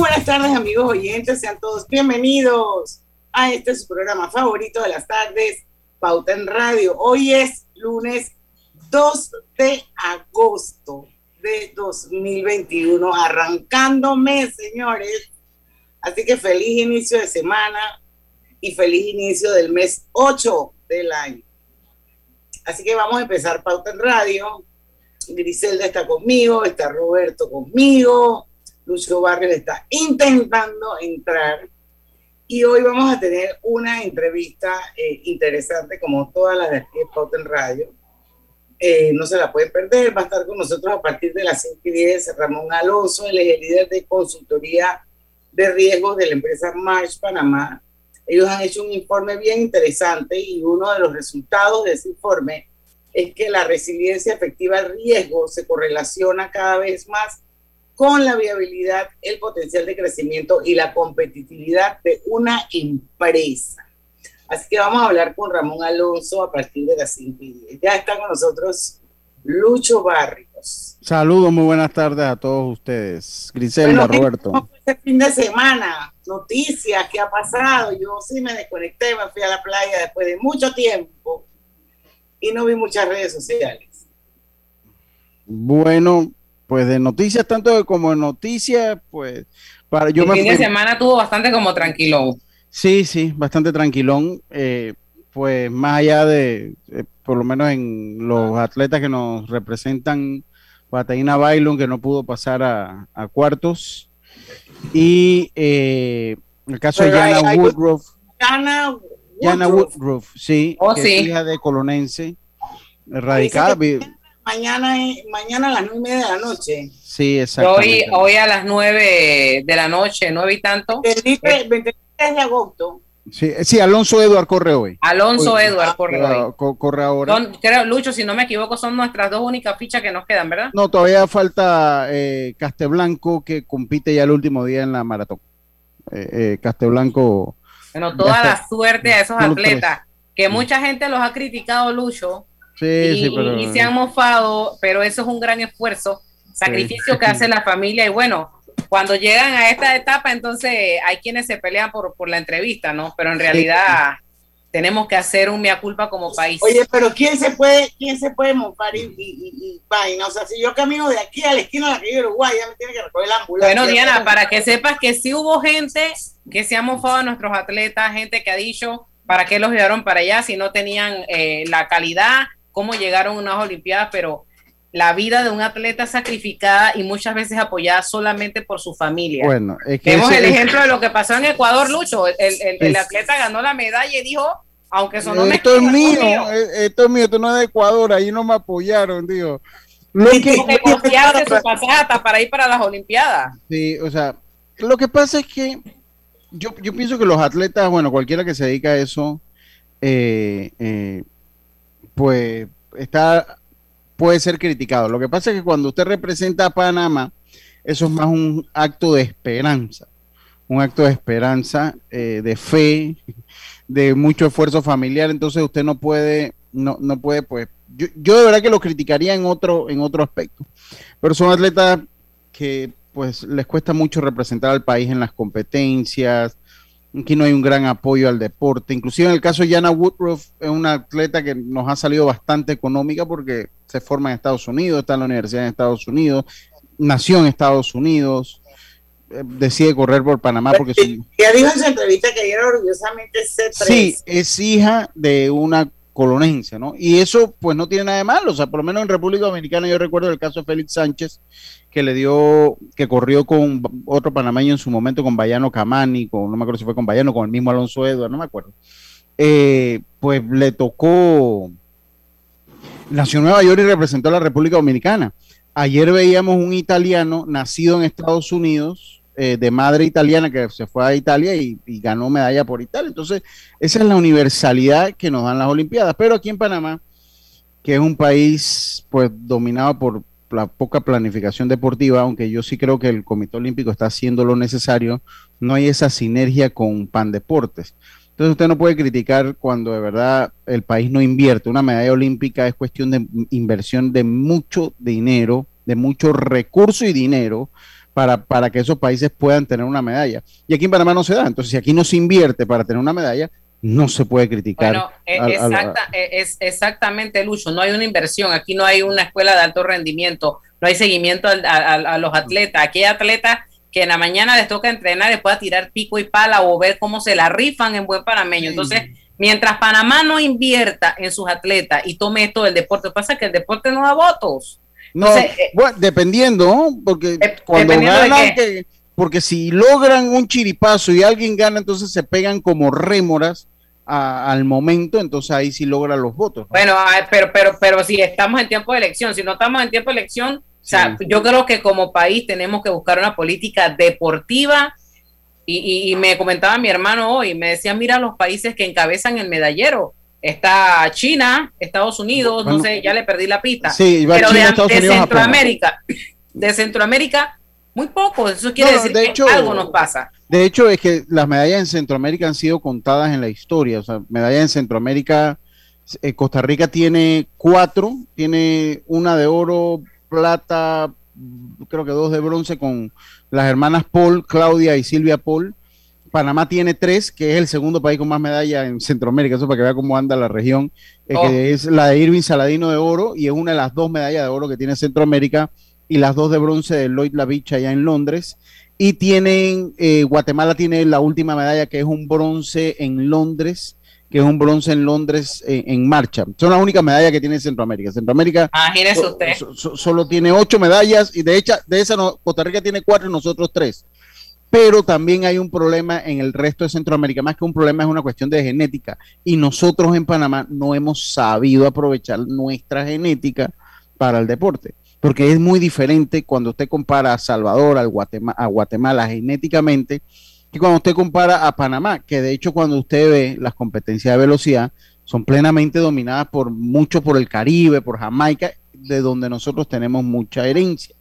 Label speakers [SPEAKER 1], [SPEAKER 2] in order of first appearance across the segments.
[SPEAKER 1] Buenas tardes, amigos oyentes. Sean todos bienvenidos a este su programa favorito de las tardes, Pauta en Radio. Hoy es lunes 2 de agosto de 2021, arrancando mes, señores. Así que feliz inicio de semana y feliz inicio del mes 8 del año. Así que vamos a empezar Pauta en Radio. Griselda está conmigo, está Roberto conmigo, Lucio Barrios está intentando entrar y hoy vamos a tener una entrevista eh, interesante como todas las de aquí de Pauta en Radio. Eh, no se la pueden perder, va a estar con nosotros a partir de las 5 y 10 Ramón Alonso, él es el líder de consultoría de riesgos de la empresa March Panamá. Ellos han hecho un informe bien interesante y uno de los resultados de ese informe es que la resiliencia efectiva al riesgo se correlaciona cada vez más con la viabilidad, el potencial de crecimiento y la competitividad de una empresa. Así que vamos a hablar con Ramón Alonso a partir de las 5 y 10. Ya está con nosotros Lucho Barrios.
[SPEAKER 2] Saludos, muy buenas tardes a todos ustedes. Griselda, bueno, Roberto.
[SPEAKER 1] ¿Cómo fue este fin de semana? Noticias, ¿qué ha pasado? Yo sí me desconecté, me fui a la playa después de mucho tiempo y no vi muchas redes sociales.
[SPEAKER 2] Bueno, pues de noticias, tanto como de noticias, pues para yo
[SPEAKER 3] El fin de semana tuvo bastante como tranquilón.
[SPEAKER 2] Sí, sí, bastante tranquilón. Eh, pues más allá de, eh, por lo menos en los atletas que nos representan, Bataina Bailon, que no pudo pasar a, a cuartos, y eh, el caso
[SPEAKER 1] Pero
[SPEAKER 2] de Jana Woodruff,
[SPEAKER 1] Jana Woodruff,
[SPEAKER 2] Woodruff, sí,
[SPEAKER 3] Oh,
[SPEAKER 2] que
[SPEAKER 3] sí.
[SPEAKER 2] es hija de colonense, radicada,
[SPEAKER 1] mañana, mañana a las nueve y media de la noche.
[SPEAKER 2] sí,
[SPEAKER 3] Hoy,
[SPEAKER 2] exactamente.
[SPEAKER 3] hoy a las nueve de la noche, nueve y tanto,
[SPEAKER 1] 23 23 de agosto.
[SPEAKER 2] Sí, sí, Alonso Eduard corre hoy.
[SPEAKER 3] Alonso
[SPEAKER 2] Hoy.
[SPEAKER 3] Edward corre hoy.
[SPEAKER 2] Ah, co- corre ahora.
[SPEAKER 3] Son, creo, Lucho, si no me equivoco, son nuestras dos únicas fichas que nos quedan, ¿verdad?
[SPEAKER 2] No, todavía falta eh, Casteblanco que compite ya el último día en la maratón. Eh, eh, Casteblanco,
[SPEAKER 3] Bueno, toda la suerte a esos atletas, que mucha gente los ha criticado, Lucho,
[SPEAKER 2] sí,
[SPEAKER 3] y,
[SPEAKER 2] sí, pero
[SPEAKER 3] y se han mofado, pero eso es un gran esfuerzo, sacrificio que hace la familia y bueno, cuando llegan a esta etapa, entonces hay quienes se pelean por, por la entrevista, ¿no? Pero en realidad tenemos que hacer un mea culpa como país.
[SPEAKER 1] Oye, pero ¿quién se puede, quién se puede mofar y, y, y- y vaina? O sea, si yo camino de aquí a la esquina de la calle Uruguay, ya me tiene que recoger la ambulancia.
[SPEAKER 3] Bueno, Diana, para que sepas que sí hubo gente que se ha mofado a nuestros atletas, gente que ha dicho para qué los llevaron para allá si no tenían eh, la calidad, cómo llegaron a unas Olimpiadas, pero la vida de un atleta sacrificada y muchas veces apoyada solamente por su familia.
[SPEAKER 2] bueno, es que
[SPEAKER 3] Vemos el
[SPEAKER 2] es-
[SPEAKER 3] ejemplo de lo que pasó en Ecuador, Lucho. El, el- el
[SPEAKER 2] Es-
[SPEAKER 3] atleta ganó la medalla y dijo, aunque sonó
[SPEAKER 2] esto es mío,
[SPEAKER 3] mío.
[SPEAKER 2] eh, esto es mío, esto no es de Ecuador, ahí no me apoyaron, digo. Lo que,
[SPEAKER 3] que costearse su hasta para ir para las Olimpiadas.
[SPEAKER 2] Sí, o sea, lo que pasa es que yo, yo pienso que los atletas, bueno, cualquiera que se dedica a eso, eh, eh, pues está, puede ser criticado. Lo que pasa es que cuando usted representa a Panamá, eso es más un acto de esperanza, un acto de esperanza, eh, de fe, de mucho esfuerzo familiar, entonces usted no puede, no, no puede, pues, yo, yo de verdad que lo criticaría en otro, en otro aspecto, pero son atletas que pues les cuesta mucho representar al país en las competencias, aquí no hay un gran apoyo al deporte, inclusive en el caso de Jana Woodruff es una atleta que nos ha salido bastante económica porque se forma en Estados Unidos, está en la universidad en Estados Unidos, nació en Estados Unidos, eh, decide correr por Panamá porque su,
[SPEAKER 1] Ya dijo en su entrevista que ella era orgullosamente C3.
[SPEAKER 2] Sí, es hija de una colonencia, ¿no? Y eso pues no tiene nada de malo, o sea, por lo menos en República Dominicana yo recuerdo el caso de Félix Sánchez, que le dio, que corrió con otro panameño en su momento, con Bayano Camani, con, no me acuerdo si fue con Bayano, con el mismo Alonso Edward, no me acuerdo. Eh, pues le tocó, nació en Nueva York y representó a la República Dominicana. Ayer veíamos un italiano nacido en Estados Unidos, eh, de madre italiana, que se fue a Italia y, ganó medalla por Italia. Entonces, esa es la universalidad que nos dan las Olimpiadas. Pero aquí en Panamá, que es un país pues dominado por la poca planificación deportiva, aunque yo sí creo que el Comité Olímpico está haciendo lo necesario, no hay esa sinergia con Pan Deportes. Entonces usted no puede criticar cuando de verdad el país no invierte. Una medalla olímpica es cuestión de inversión de mucho dinero, de mucho recurso y dinero para, para que esos países puedan tener una medalla. Y aquí en Panamá no se da. Entonces, si aquí no se invierte para tener una medalla, no se puede criticar.
[SPEAKER 3] Bueno, eh, exacta, eh, es exactamente, Lucho, no hay una inversión, aquí no hay una escuela de alto rendimiento, no hay seguimiento a, a, a los atletas, aquí hay atletas que en la mañana les toca entrenar, después a tirar pico y pala o ver cómo se la rifan en buen panameño. Entonces, mientras Panamá no invierta en sus atletas y tome esto del deporte, pasa que el deporte no da votos.
[SPEAKER 2] No, Entonces, eh, bueno, dependiendo, porque
[SPEAKER 3] eh,
[SPEAKER 2] cuando ganan, que- porque si logran un chiripazo y alguien gana, entonces se pegan como rémoras a- al momento, entonces ahí sí logran los votos. ¿no?
[SPEAKER 3] Bueno, pero, pero, pero si estamos en tiempo de elección, si no estamos en tiempo de elección, o sea, yo creo que como país tenemos que buscar una política deportiva. Y, y- y me comentaba mi hermano hoy, me decía, mira los países que encabezan el medallero. Está China, Estados Unidos, no sé, ya le perdí la pista.
[SPEAKER 2] Sí,
[SPEAKER 3] pero
[SPEAKER 2] China,
[SPEAKER 3] de, de. Centroamérica, de Centroamérica, muy poco. Eso quiere
[SPEAKER 2] No,
[SPEAKER 3] decir
[SPEAKER 2] de
[SPEAKER 3] que
[SPEAKER 2] hecho-
[SPEAKER 3] algo nos pasa.
[SPEAKER 2] De hecho, es que las medallas en Centroamérica han sido contadas en la historia. O sea, medallas en Centroamérica, eh, Costa Rica tiene cuatro, tiene una de oro, plata, creo que dos de bronce con las hermanas Paul, Claudia y Silvia Paul. Panamá tiene tres, que es el segundo país con más medallas en Centroamérica, eso para que vea cómo anda la región, eh,
[SPEAKER 3] Oh.
[SPEAKER 2] que es la de Irving Saladino de oro y es una de las dos medallas de oro que tiene Centroamérica y las dos de bronce de Lloyd Lavich allá en Londres. Y tienen, eh, Guatemala tiene la última medalla que es un bronce en Londres, que es un bronce en Londres eh, en marcha. Son las únicas medallas que tiene Centroamérica. Centroamérica
[SPEAKER 3] Imagínese
[SPEAKER 2] so-
[SPEAKER 3] usted.
[SPEAKER 2] so- so- solo tiene ocho medallas y de hecho de esas no- Costa Rica tiene cuatro y nosotros tres. Pero también hay un problema en el resto de Centroamérica, más que un problema es una cuestión de genética y nosotros en Panamá no hemos sabido aprovechar nuestra genética para el deporte, porque es muy diferente cuando usted compara a Salvador, al Guatema- a Guatemala genéticamente, que cuando usted compara a Panamá, que de hecho cuando usted ve las competencias de velocidad son plenamente dominadas por mucho por el Caribe, por Jamaica, de donde nosotros tenemos mucha herencia.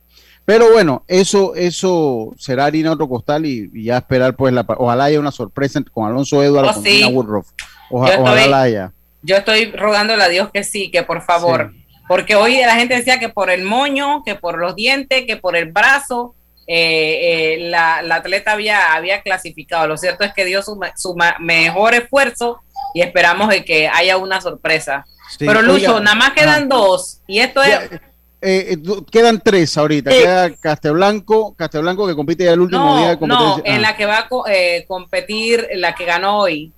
[SPEAKER 2] Pero bueno, eso, eso será harina otro costal y, y ya esperar, pues, la, ojalá haya una sorpresa con Alonso Eduardo
[SPEAKER 3] Oh,
[SPEAKER 2] con
[SPEAKER 3] sí.
[SPEAKER 2] Woodruff. Oja-
[SPEAKER 3] Yo estoy-
[SPEAKER 2] ojalá la haya.
[SPEAKER 3] Yo estoy rogándole a Dios que sí, que por favor, porque hoy la gente decía que por el moño, que por los dientes, que por el brazo, eh, eh, la, la atleta había, había clasificado. Lo cierto es que dio su, su mejor esfuerzo y esperamos de que haya una sorpresa.
[SPEAKER 2] Sí,
[SPEAKER 3] Pero Lucho,
[SPEAKER 2] oiga,
[SPEAKER 3] nada más quedan
[SPEAKER 2] ah,
[SPEAKER 3] dos y esto es...
[SPEAKER 2] eh, du- quedan tres ahorita.
[SPEAKER 3] Sí.
[SPEAKER 2] Queda Casteblanco, Casteblanco que compite ya el último día de competencia.
[SPEAKER 3] no, en
[SPEAKER 2] Ah.
[SPEAKER 3] la que va a co- eh, competir, la que ganó hoy.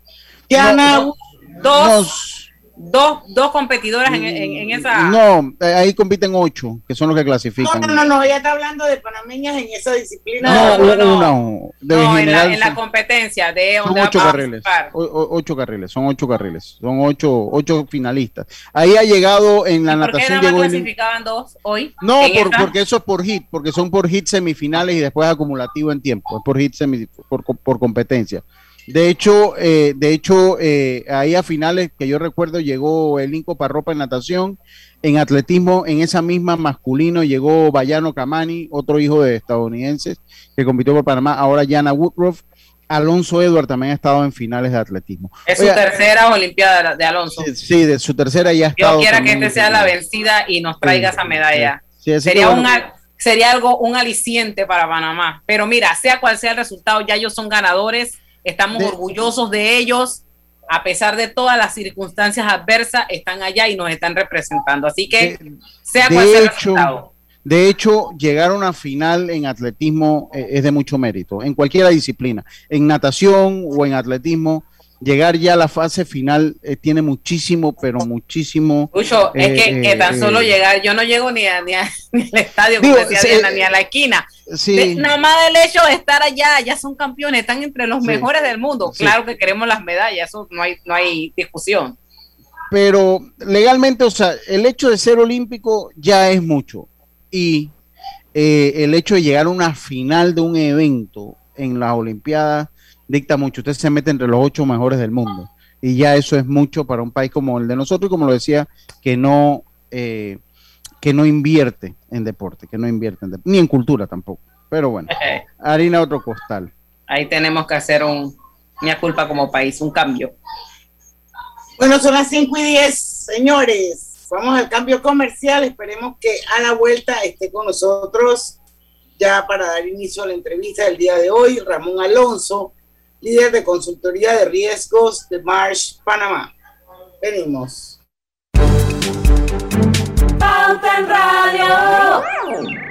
[SPEAKER 2] Diana,
[SPEAKER 3] No, dos, dos, dos competidoras en, en- en esa...
[SPEAKER 2] No, eh, ahí compiten ocho, que son los que
[SPEAKER 1] No,
[SPEAKER 2] clasifican.
[SPEAKER 1] no, no, no, ella está hablando de panameñas en esa disciplina.
[SPEAKER 2] No,
[SPEAKER 3] No, no.
[SPEAKER 2] de
[SPEAKER 3] No, en la, en la competencia de
[SPEAKER 2] son ocho carriles, o- ocho carriles, son ocho carriles, son ocho, ocho finalistas. Ahí ha llegado en la
[SPEAKER 3] ¿Y ¿Por qué
[SPEAKER 2] natación
[SPEAKER 3] nada más clasificaban dos hoy?
[SPEAKER 2] No, por- porque eso es por hit, porque son por hit semifinales y después acumulativo en tiempo, es por hit semi- por, por competencia. De hecho, eh, de hecho, eh, ahí a finales que yo recuerdo llegó el Inco Parropa en natación, en atletismo, en esa misma masculino llegó Bayano Camani, otro hijo de estadounidenses que compitió por Panamá, ahora Jana Woodruff, Alonso Edward también ha estado en finales de atletismo.
[SPEAKER 3] Es su tercera Olimpiada de Alonso.
[SPEAKER 2] sí, sí, de su tercera ya ha estado.
[SPEAKER 3] quiera que este sea la vencida y nos traiga
[SPEAKER 2] Sí,
[SPEAKER 3] esa medalla.
[SPEAKER 2] Sí,
[SPEAKER 3] Sería,
[SPEAKER 2] bueno,
[SPEAKER 3] sería algo, un aliciente para Panamá. Pero mira, sea cual sea el resultado, ya ellos son ganadores. Estamos
[SPEAKER 2] De-
[SPEAKER 3] orgullosos de ellos. A pesar de todas las circunstancias adversas, están allá y nos están representando. Así que,
[SPEAKER 2] de-
[SPEAKER 3] sea cual sea el resultado.
[SPEAKER 2] De hecho, llegar a una final en atletismo eh, es de mucho mérito, en cualquier disciplina, en natación o en atletismo, llegar ya a la fase final eh, tiene muchísimo, pero muchísimo.
[SPEAKER 3] Lucho, es
[SPEAKER 2] eh,
[SPEAKER 3] que, que tan
[SPEAKER 2] eh,
[SPEAKER 3] solo
[SPEAKER 2] eh.
[SPEAKER 3] llegar, yo no llego ni, a- ni, a- ni al estadio,
[SPEAKER 2] Digo,
[SPEAKER 3] como decía
[SPEAKER 2] sí,
[SPEAKER 3] Diana,
[SPEAKER 2] eh,
[SPEAKER 3] ni a la esquina.
[SPEAKER 2] Sí,
[SPEAKER 3] De- nada más el hecho de estar allá, ya son campeones, están entre los
[SPEAKER 2] Sí.
[SPEAKER 3] mejores del mundo. Claro que queremos las medallas, eso no hay, no hay discusión.
[SPEAKER 2] pero legalmente, o sea, el hecho de ser olímpico ya es mucho. Y eh, el hecho de llegar a una final de un evento en las Olimpiadas dicta mucho. Usted se mete entre los ocho mejores del mundo. Y ya eso es mucho para un país como el de nosotros, y como lo decía, que no, eh, que no invierte en deporte, que no invierte en deporte, ni en cultura tampoco. Pero bueno, harina otro costal.
[SPEAKER 3] Ahí tenemos que hacer un, una culpa como país, un cambio.
[SPEAKER 1] Bueno, son las 5 y 10, señores. Vamos al cambio comercial. Esperemos que a la vuelta esté con nosotros ya para dar inicio a la entrevista del día de hoy, Ramón Alonso, líder de consultoría de riesgos de Marsh, Panamá. Venimos.
[SPEAKER 4] Pauta en Radio.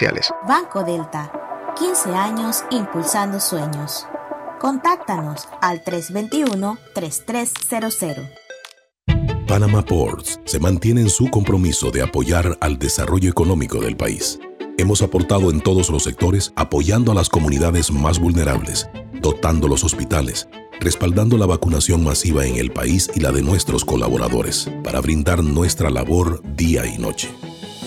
[SPEAKER 5] Banco Delta, 15 años impulsando sueños. Contáctanos al 321-3300.
[SPEAKER 6] Panama Ports se mantiene en su compromiso de apoyar al desarrollo económico del país. Hemos aportado en todos los sectores apoyando a las comunidades más vulnerables, dotando los hospitales, respaldando la vacunación masiva en el país y la de nuestros colaboradores, para brindar nuestra labor día y noche.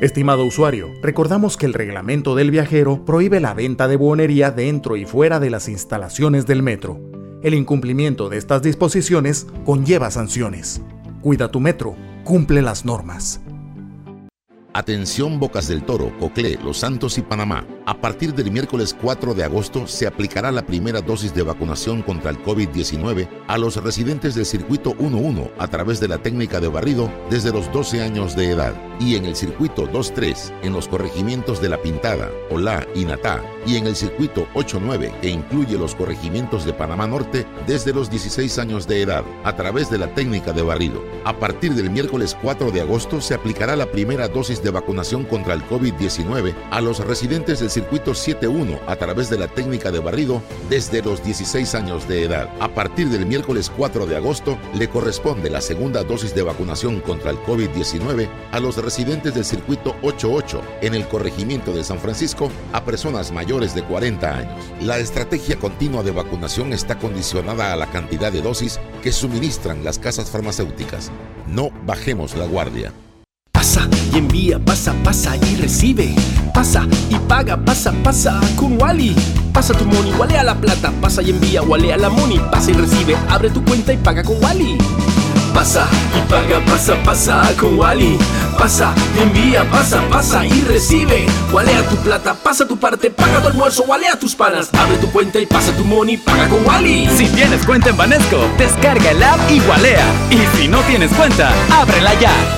[SPEAKER 7] Estimado usuario, recordamos que el reglamento del viajero prohíbe la venta de buonería dentro y fuera de las instalaciones del metro. El incumplimiento de estas disposiciones conlleva sanciones. Cuida tu metro, cumple las normas.
[SPEAKER 8] Atención Bocas del Toro, Coclé, Los Santos y Panamá. A partir del miércoles 4 de agosto se aplicará la primera dosis de vacunación contra el COVID-19 a los residentes del circuito 11 a través de la técnica de barrido desde los 12 años de edad y en el circuito 23 en los corregimientos de La Pintada, Olá y Natá y en el circuito 89 que incluye los corregimientos de Panamá Norte desde los 16 años de edad a través de la técnica de barrido. A partir del miércoles 4 de agosto se aplicará la primera dosis de vacunación contra el COVID-19 a los residentes del circuito 71 a través de la técnica de barrido desde los 16 años de edad. A partir del miércoles 4 de agosto le corresponde la segunda dosis de vacunación contra el COVID-19 a los residentes del circuito 88 en el corregimiento de San Francisco a personas mayores de 40 años. La estrategia continua de vacunación está condicionada a la cantidad de dosis que suministran las casas farmacéuticas. No bajemos la guardia.
[SPEAKER 9] Pasa y envía, pasa, pasa y recibe. Pasa y paga, pasa, pasa con Wally. Pasa tu money, a la plata. Pasa y envía, a la money. Pasa y recibe, abre tu cuenta y paga con Wally. Pasa y paga, pasa, pasa con Wally. Pasa, envía, pasa, pasa y recibe. Walea tu plata, pasa tu parte, paga tu almuerzo, walea tus panas. Abre tu cuenta y pasa tu money, paga con Wally.
[SPEAKER 10] Si tienes cuenta en Banesco, descarga el app y walea. Y si no tienes cuenta, ábrela ya.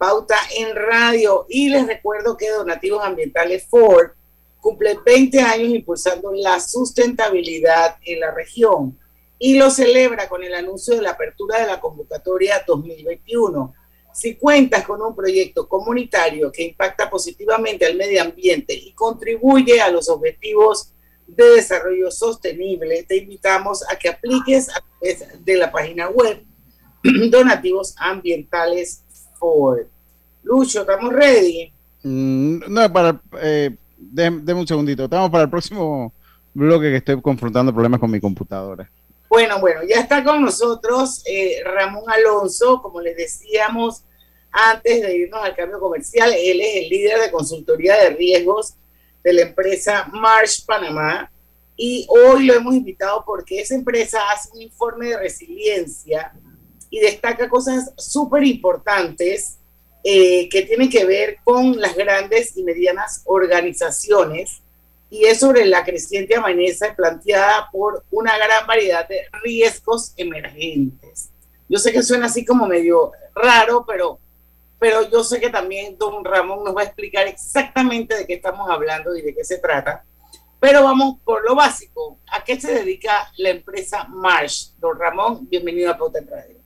[SPEAKER 1] Pauta en Radio. Y les recuerdo que Donativos Ambientales Ford cumple 20 años impulsando la sustentabilidad en la región y lo celebra con el anuncio de la apertura de la convocatoria 2021. Si cuentas con un proyecto comunitario que impacta positivamente al medio ambiente y contribuye a los objetivos de desarrollo sostenible, te invitamos a que apliques a través de la página web Donativos Ambientales Lucho, ¿estamos ready?
[SPEAKER 2] Mm, no, para, eh, Deme un segundito. Estamos para el próximo bloque que estoy confrontando problemas con mi computadora.
[SPEAKER 1] Bueno, bueno, ya está con nosotros eh, Ramón Alonso, como les decíamos antes de irnos al cambio comercial, él es el líder de consultoría de riesgos de la empresa Marsh Panamá y hoy lo hemos invitado porque esa empresa hace un informe de resiliencia y destaca cosas súper importantes eh, que tienen que ver con las grandes y medianas organizaciones y es sobre la creciente amenaza planteada por una gran variedad de riesgos emergentes. Yo sé que suena así como medio raro, pero, pero yo sé que también don Ramón nos va a explicar exactamente de qué estamos hablando y de qué se trata. Pero vamos por lo básico. ¿A qué se dedica la empresa Marsh? Don Ramón, bienvenido a Pauta Radio.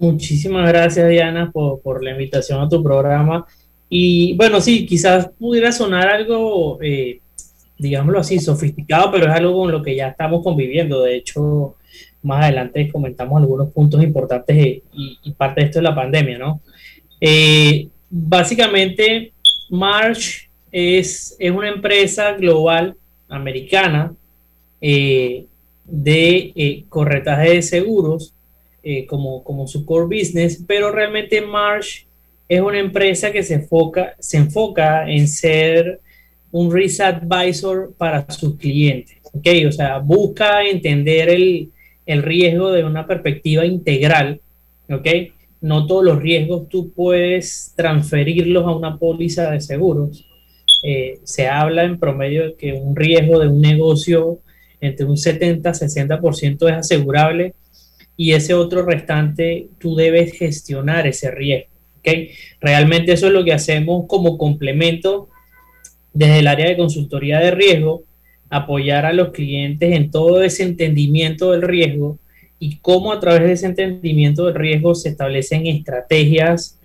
[SPEAKER 11] Muchísimas gracias, Diana, por, la invitación a tu programa. Y bueno, sí, quizás pudiera sonar algo, eh, digámoslo así, sofisticado, pero es algo con lo que ya estamos conviviendo. De hecho, más adelante comentamos algunos puntos importantes y, parte de esto es la pandemia, ¿no? Eh, básicamente, March es, es, una empresa global americana eh, de corretaje de seguros como, como su core business, pero realmente March es una empresa que se enfoca, se enfoca en ser un risk advisor para sus clientes. ¿okay? O sea, busca entender el, riesgo de una perspectiva integral. ¿okay? No todos los riesgos tú puedes transferirlos a una póliza de seguros. Eh, se habla en promedio de que un riesgo de un negocio entre un 70-60% es asegurable y ese otro restante tú debes gestionar ese riesgo. Realmente eso es lo que hacemos como complemento desde el área de consultoría de riesgo, apoyar a los clientes en todo ese entendimiento del riesgo y cómo a través de ese entendimiento del riesgo se establecen estrategias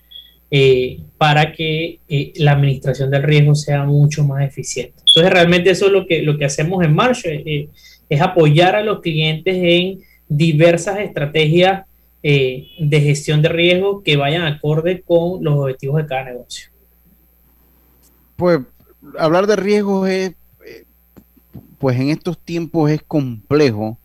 [SPEAKER 11] eh, para que eh, la administración del riesgo sea mucho más eficiente. Entonces, realmente eso es lo que, lo que hacemos en Marsh, eh, es apoyar a los clientes en diversas estrategias eh, de gestión de riesgo que vayan acorde con los objetivos de cada negocio.
[SPEAKER 2] Pues hablar de riesgos es, eh, pues en estos tiempos es complejo,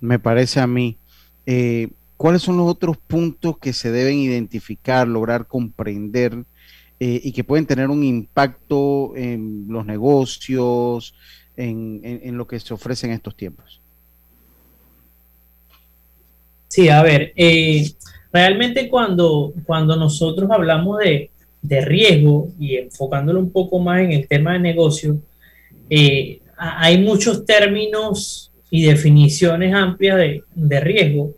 [SPEAKER 2] me parece a mí. Eh, ¿Cuáles son los otros puntos que se deben identificar, lograr comprender y que pueden tener un impacto en los negocios, en lo que se ofrece en estos tiempos?
[SPEAKER 11] Sí, a ver, eh, realmente cuando, cuando nosotros hablamos de, riesgo y enfocándolo un poco más en el tema de negocio, eh, hay muchos términos y definiciones amplias de, riesgo,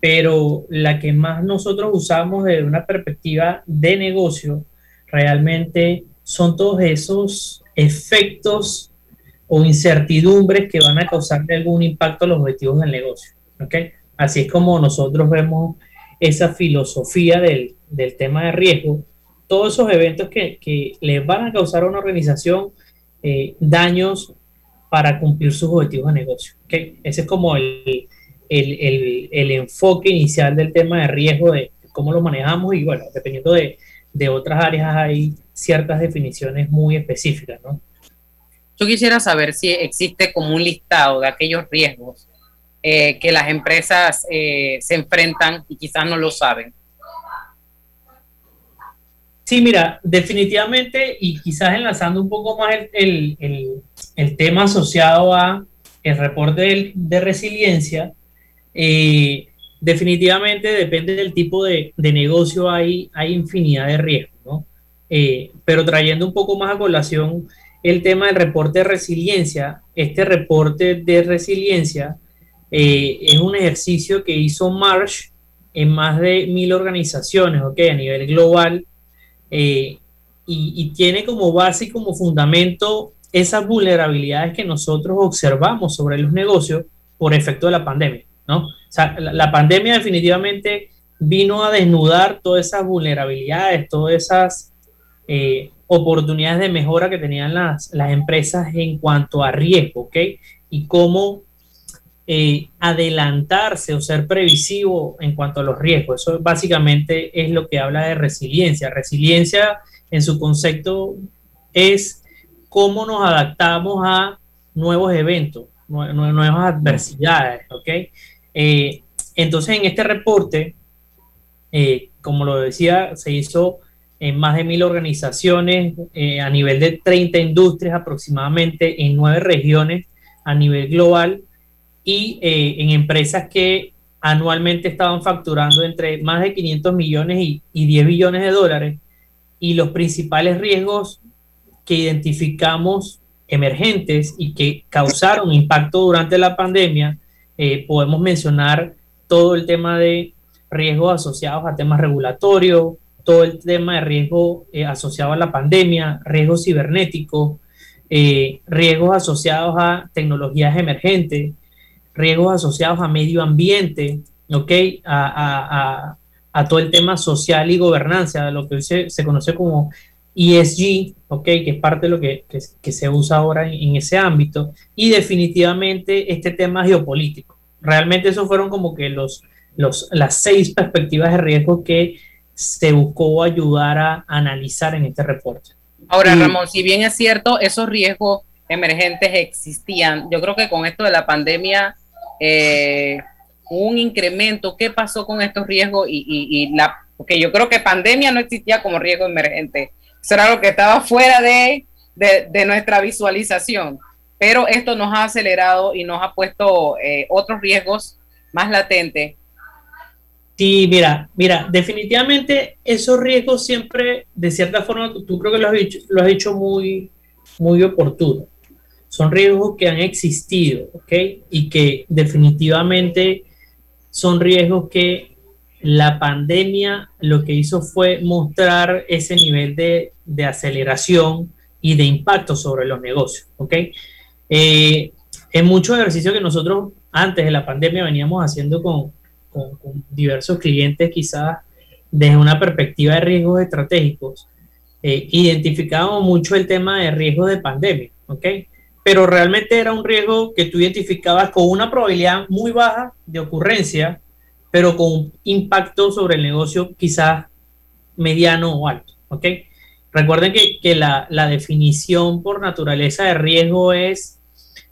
[SPEAKER 11] pero la que más nosotros usamos desde una perspectiva de negocio realmente son todos esos efectos o incertidumbres que van a causarle algún impacto a los objetivos del negocio. ¿okay? Así es como nosotros vemos esa filosofía del, tema de riesgo, todos esos eventos que, que van a causar a una organización eh, daños para cumplir sus objetivos de negocio. Ese es como el, enfoque inicial del tema de riesgo, de cómo lo manejamos y bueno, dependiendo de, de otras áreas hay ciertas definiciones muy específicas, ¿no?
[SPEAKER 3] Yo quisiera saber si existe como un listado de aquellos riesgos eh, que las empresas eh, se enfrentan y quizás no lo saben?
[SPEAKER 11] Sí, mira, definitivamente y quizás enlazando un poco más el, tema asociado a el reporte de, resiliencia, eh, definitivamente depende del tipo de, negocio, hay, hay infinidad de riesgos, ¿no? pero trayendo un poco más a colación el tema del reporte de resiliencia, este reporte de resiliencia eh, es un ejercicio que hizo Marsh en más de mil organizaciones, ¿ok? A nivel global. Eh, y, tiene como base y como fundamento esas vulnerabilidades que nosotros observamos sobre los negocios por efecto de la pandemia, ¿no? O sea, la, pandemia definitivamente vino a desnudar todas esas vulnerabilidades, todas esas eh, oportunidades de mejora que tenían las, las empresas en cuanto a riesgo, ¿ok? Y cómo eh, adelantarse o ser previsivo en cuanto a los riesgos. Eso básicamente es lo que habla de resiliencia. Resiliencia en su concepto es cómo nos adaptamos a nuevos eventos, nuevas adversidades, ¿ok? Eh, entonces, en este reporte, eh, como lo decía, se hizo en más de mil organizaciones a nivel de 30 industrias aproximadamente en nueve regiones a nivel global y en empresas que anualmente estaban facturando entre más de 500 millones y, y 10 billones de dólares y los principales riesgos que identificamos emergentes y que causaron impacto durante la pandemia, eh, podemos mencionar todo el tema de riesgos asociados a temas regulatorios, todo el tema de riesgo eh, asociado a la pandemia, riesgos cibernéticos, eh, riesgos asociados a tecnologías emergentes, riesgos asociados a medio ambiente, ¿ok? A, todo el tema social y gobernanza, lo que se, se conoce como ESG, ¿ok? Que es parte de lo que, se usa ahora en, ese ámbito, y definitivamente este tema geopolítico. Realmente esos fueron como que los, los, las seis perspectivas de riesgo que se buscó ayudar a analizar en este reporte.
[SPEAKER 3] Ahora, Ramón, si bien es cierto, esos riesgos emergentes existían, yo creo que con esto de la pandemia eh, un incremento. ¿Qué pasó con estos riesgos? Y, y la, porque yo creo que pandemia no existía como riesgo emergente será lo que estaba fuera de, nuestra visualización. Pero esto nos ha acelerado y nos ha puesto eh, otros riesgos más latentes.
[SPEAKER 11] Sí, mira, mira, definitivamente esos riesgos siempre, de cierta forma, tú creo que lo has dicho, lo has dicho muy, muy oportuno. Son riesgos que han existido, ¿ok? Y que definitivamente son riesgos que la pandemia lo que hizo fue mostrar ese nivel de, aceleración y de impacto sobre los negocios. ¿ok? Eh, en muchos ejercicios que nosotros antes de la pandemia veníamos haciendo con, diversos clientes, quizás desde una perspectiva de riesgos estratégicos, eh, identificábamos mucho el tema de riesgos de pandemia. ¿ok? Pero realmente era un riesgo que tú identificabas con una probabilidad muy baja de ocurrencia pero con impacto sobre el negocio quizás mediano o alto. ¿ok? Recuerden que, la, definición por naturaleza de riesgo es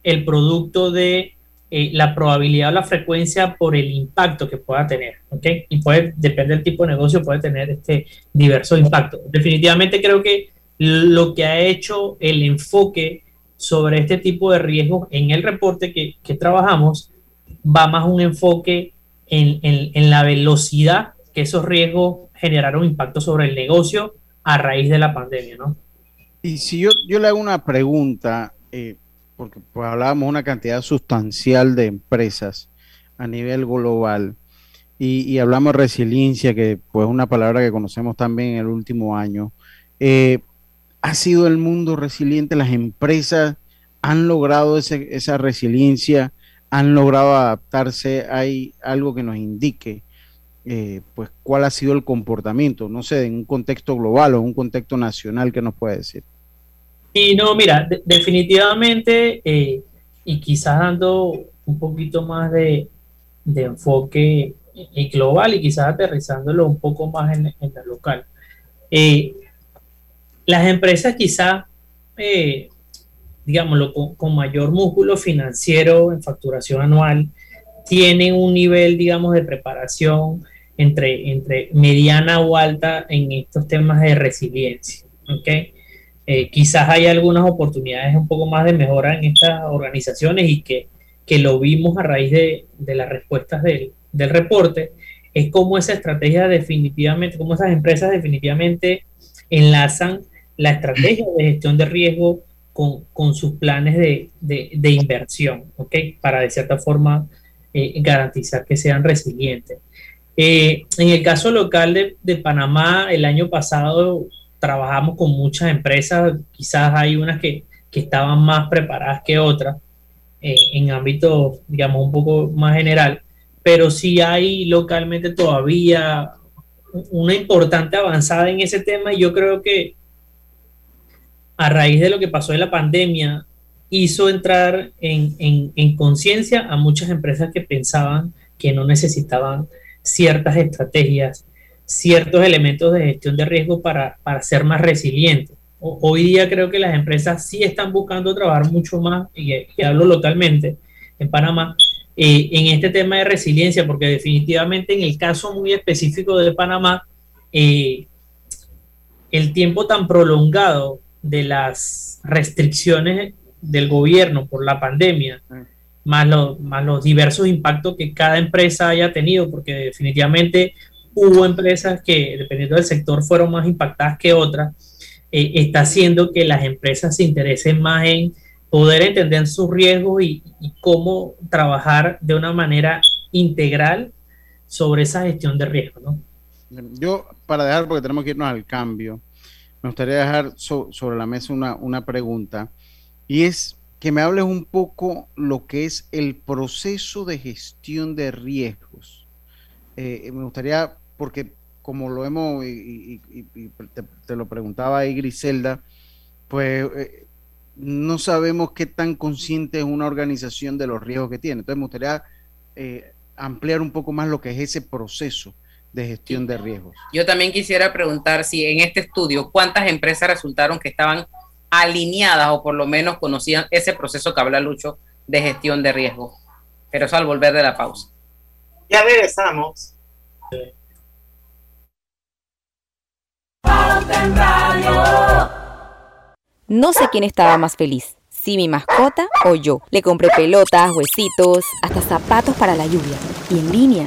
[SPEAKER 11] el producto de eh, la probabilidad o la frecuencia por el impacto que pueda tener. ¿ok? Y puede, depende del tipo de negocio, puede tener este diverso impacto. Definitivamente creo que lo que ha hecho el enfoque sobre este tipo de riesgos en el reporte que, que trabajamos va más un enfoque en, la velocidad que esos riesgos generaron impacto sobre el negocio a raíz de la pandemia, ¿no?
[SPEAKER 2] Y si yo, yo le hago una pregunta, eh, porque pues, hablábamos de una cantidad sustancial de empresas a nivel global, y, hablamos de resiliencia, que pues una palabra que conocemos también en el último año. Eh, ¿Ha sido el mundo resiliente? ¿Las empresas han logrado esa resiliencia? han logrado adaptarse, hay algo que nos indique eh, pues cuál ha sido el comportamiento, no sé, en un contexto global o en un contexto nacional, ¿qué nos puede decir?
[SPEAKER 11] Y no, mira, definitivamente, eh, y quizás dando un poquito más de, enfoque global y quizás aterrizándolo un poco más en, en la local. Eh, las empresas quizás digámoslo, con, mayor músculo financiero en facturación anual, tienen un nivel, digamos, de preparación entre, entre mediana o alta en estos temas de resiliencia. ¿okay? Eh, quizás hay algunas oportunidades un poco más de mejora en estas organizaciones y que, que lo vimos a raíz de, de las respuestas del, del reporte, es como esa estrategia definitivamente, como esas empresas definitivamente enlazan la estrategia de gestión de riesgo con, sus planes de, inversión, ¿ok? Para de cierta forma eh, garantizar que sean resilientes. Eh, en el caso local de, Panamá, el año pasado trabajamos con muchas empresas, quizás hay unas que, estaban más preparadas que otras eh, en ámbito, digamos, un poco más general, pero sí hay localmente todavía una importante avanzada en ese tema y yo creo que a raíz de lo que pasó en la pandemia, hizo entrar en, conciencia a muchas empresas que pensaban que no necesitaban ciertas estrategias, ciertos elementos de gestión de riesgo para, ser más resilientes. hoy día creo que las empresas sí están buscando trabajar mucho más, y, hablo localmente en Panamá, eh, en este tema de resiliencia, porque definitivamente en el caso muy específico de Panamá, eh, el tiempo tan prolongado de las restricciones del gobierno por la pandemia, más, más los diversos impactos que cada empresa haya tenido, porque definitivamente hubo empresas que, dependiendo del sector, fueron más impactadas que otras, eh, está haciendo que las empresas se interesen más en poder entender sus riesgos y, cómo trabajar de una manera integral sobre esa gestión de riesgo. ¿no?
[SPEAKER 2] Yo, para dejar, porque tenemos que irnos al cambio, me gustaría dejar sobre la mesa una, una pregunta y es que me hables un poco lo que es el proceso de gestión de riesgos. Eh, me gustaría, porque como lo hemos, y, te, lo preguntaba ahí Griselda, pues eh, no sabemos qué tan consciente es una organización de los riesgos que tiene. Entonces me gustaría eh, ampliar un poco más lo que es ese proceso de gestión de riesgos.
[SPEAKER 3] Yo también quisiera preguntar si en este estudio, ¿cuántas empresas resultaron que estaban alineadas o por lo menos conocían ese proceso que habla Lucho de gestión de riesgos? Pero eso al volver de la pausa.
[SPEAKER 1] Ya regresamos.
[SPEAKER 12] No sé quién estaba más feliz, si mi mascota o yo. Le compré pelotas, huesitos, hasta zapatos para la lluvia. Y en línea.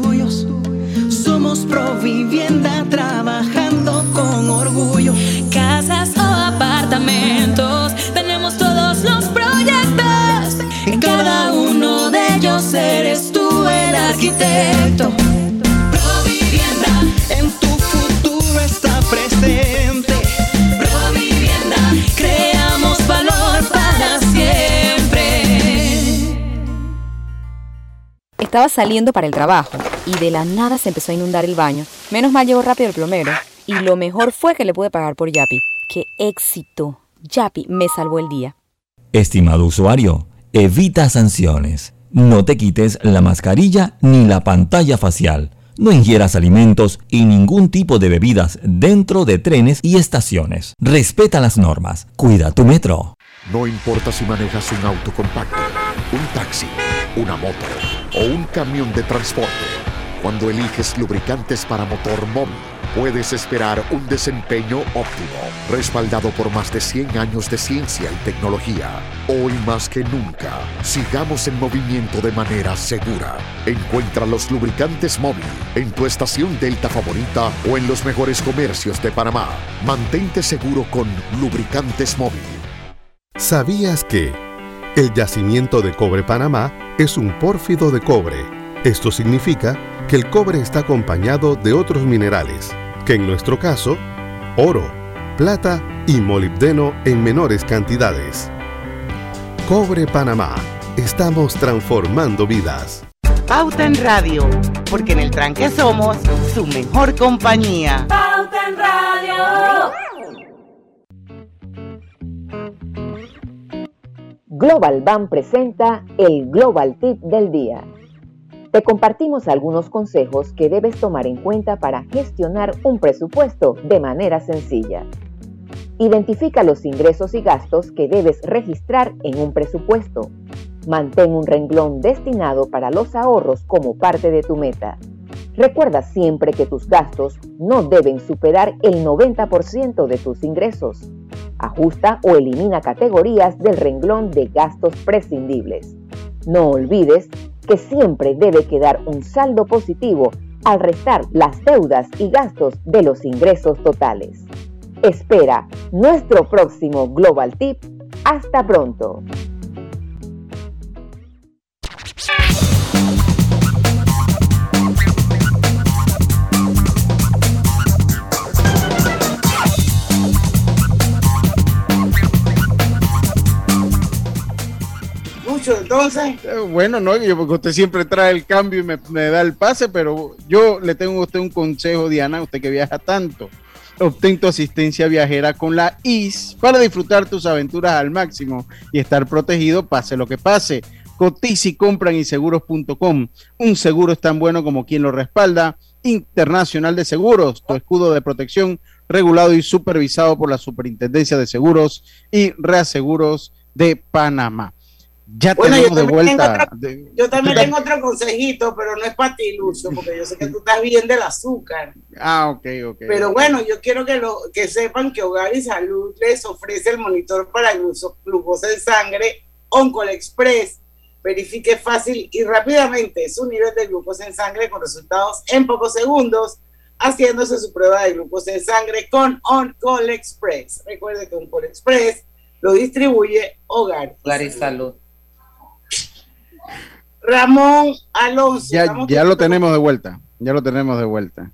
[SPEAKER 13] Provivienda trabajando con orgullo.
[SPEAKER 14] Casas o apartamentos, tenemos todos los proyectos.
[SPEAKER 13] En cada uno de ellos eres tú el arquitecto. Provivienda, en tu futuro está presente. Provivienda, creamos valor para siempre.
[SPEAKER 12] Estaba saliendo para el trabajo y de la nada se empezó a inundar el baño. Menos mal llegó rápido el plomero y lo mejor fue que le pude pagar por Yapi. ¡Qué éxito! Yapi me salvó el día.
[SPEAKER 15] Estimado usuario, evita sanciones. No te quites la mascarilla ni la pantalla facial. No ingieras alimentos y ningún tipo de bebidas dentro de trenes y estaciones. Respeta las normas. Cuida tu metro.
[SPEAKER 16] No importa si manejas un auto compacto, un taxi, una moto o un camión de transporte. Cuando eliges lubricantes para motor móvil, puedes esperar un desempeño óptimo, respaldado por más de 100 años de ciencia y tecnología. Hoy más que nunca, sigamos en movimiento de manera segura. Encuentra los lubricantes móvil en tu estación Delta favorita o en los mejores comercios de Panamá. Mantente seguro con lubricantes móvil.
[SPEAKER 17] ¿Sabías que el yacimiento de cobre Panamá es un pórfido de cobre? Esto significa que el cobre está acompañado de otros minerales, que en nuestro caso, oro, plata y molibdeno en menores cantidades. Cobre Panamá. Estamos transformando vidas.
[SPEAKER 18] Pauta en Radio, porque en el tranque somos su mejor compañía.
[SPEAKER 19] Pauta en Radio.
[SPEAKER 20] Global Bank presenta el Global Tip del Día. Te compartimos algunos consejos que debes tomar en cuenta para gestionar un presupuesto de manera sencilla. Identifica los ingresos y gastos que debes registrar en un presupuesto. Mantén un renglón destinado para los ahorros como parte de tu meta. Recuerda siempre que tus gastos no deben superar el 90% de tus ingresos. Ajusta o elimina categorías del renglón de gastos prescindibles. No olvides que siempre debe quedar un saldo positivo al restar las deudas y gastos de los ingresos totales. Espera nuestro próximo Global Tip. Hasta pronto.
[SPEAKER 1] Entonces.
[SPEAKER 2] Eh, bueno, no, yo porque usted siempre trae el cambio y me, da el pase, pero yo le tengo a usted un consejo, Diana, usted que viaja tanto. Obtén tu asistencia viajera con la IS para disfrutar tus aventuras al máximo y estar protegido pase lo que pase. Cotiza y compran. Un seguro tan bueno como quien lo respalda. Internacional de Seguros, tu escudo de protección regulado y supervisado por la Superintendencia de Seguros y Reaseguros de Panamá. Ya tenemos de vuelta.
[SPEAKER 1] yo también tengo otro consejito, pero no es para ti, Lucio, porque yo sé que tú estás bien del azúcar.
[SPEAKER 2] Ah, ok, ok.
[SPEAKER 1] Pero bueno, yo quiero que, lo, que sepan que Hogar y Salud les ofrece el monitor para glucosa en sangre Oncol Express. Verifique fácil y rápidamente su nivel de glucosa en sangre con resultados en pocos segundos, haciéndose su prueba de glucosa en sangre con Oncol Express. Recuerde que Oncol Express lo distribuye Hogar.
[SPEAKER 3] Hogar y Salud.
[SPEAKER 1] Ramón Alonso.
[SPEAKER 2] Ya, lo tenemos de vuelta. Ya lo tenemos de vuelta.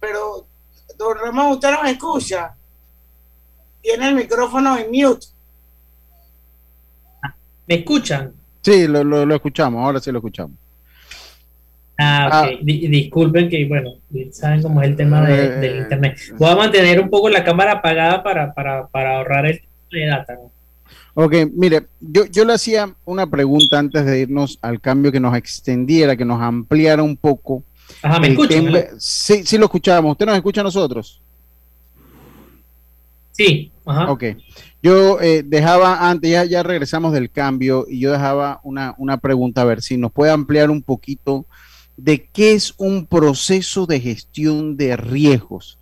[SPEAKER 1] Pero, don Ramón, usted no me escucha. Tiene el micrófono en mute.
[SPEAKER 11] ¿Me escuchan?
[SPEAKER 2] Sí, lo, escuchamos. Ahora sí lo escuchamos.
[SPEAKER 11] Ah, ok. Ah. disculpen que, bueno, saben cómo es el tema de, eh, del internet. Voy a mantener un poco la cámara apagada para, para, para ahorrar el de data. ¿no?
[SPEAKER 2] Ok, mire, yo, yo le hacía una pregunta antes de irnos al cambio que nos extendiera, que nos ampliara un poco.
[SPEAKER 11] Ajá, ¿me escuchan?
[SPEAKER 2] Sí, sí lo escuchábamos. ¿Usted nos escucha a nosotros?
[SPEAKER 11] Sí, ajá.
[SPEAKER 2] Ok. Yo eh, dejaba antes, ya, ya regresamos del cambio, y yo dejaba una, una pregunta, a ver si nos puede ampliar un poquito de qué es un proceso de gestión de riesgos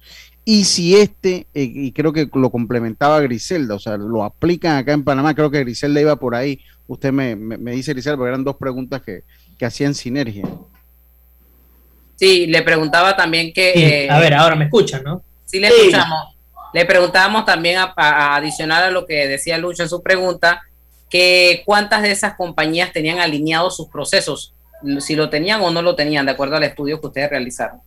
[SPEAKER 2] y si este, eh, y creo que lo complementaba Griselda, o sea, lo aplican acá en Panamá, creo que Griselda iba por ahí. Usted me, dice, Griselda, porque eran dos preguntas que, hacían sinergia.
[SPEAKER 3] Sí, le preguntaba también que...
[SPEAKER 11] a ver, ahora me escuchan, ¿no?
[SPEAKER 3] Sí, le escuchamos. Le preguntábamos también, a, a, adicional a lo que decía Lucho en su pregunta, que cuántas de esas compañías tenían alineados sus procesos, si lo tenían o no lo tenían, de acuerdo al estudio que ustedes realizaron.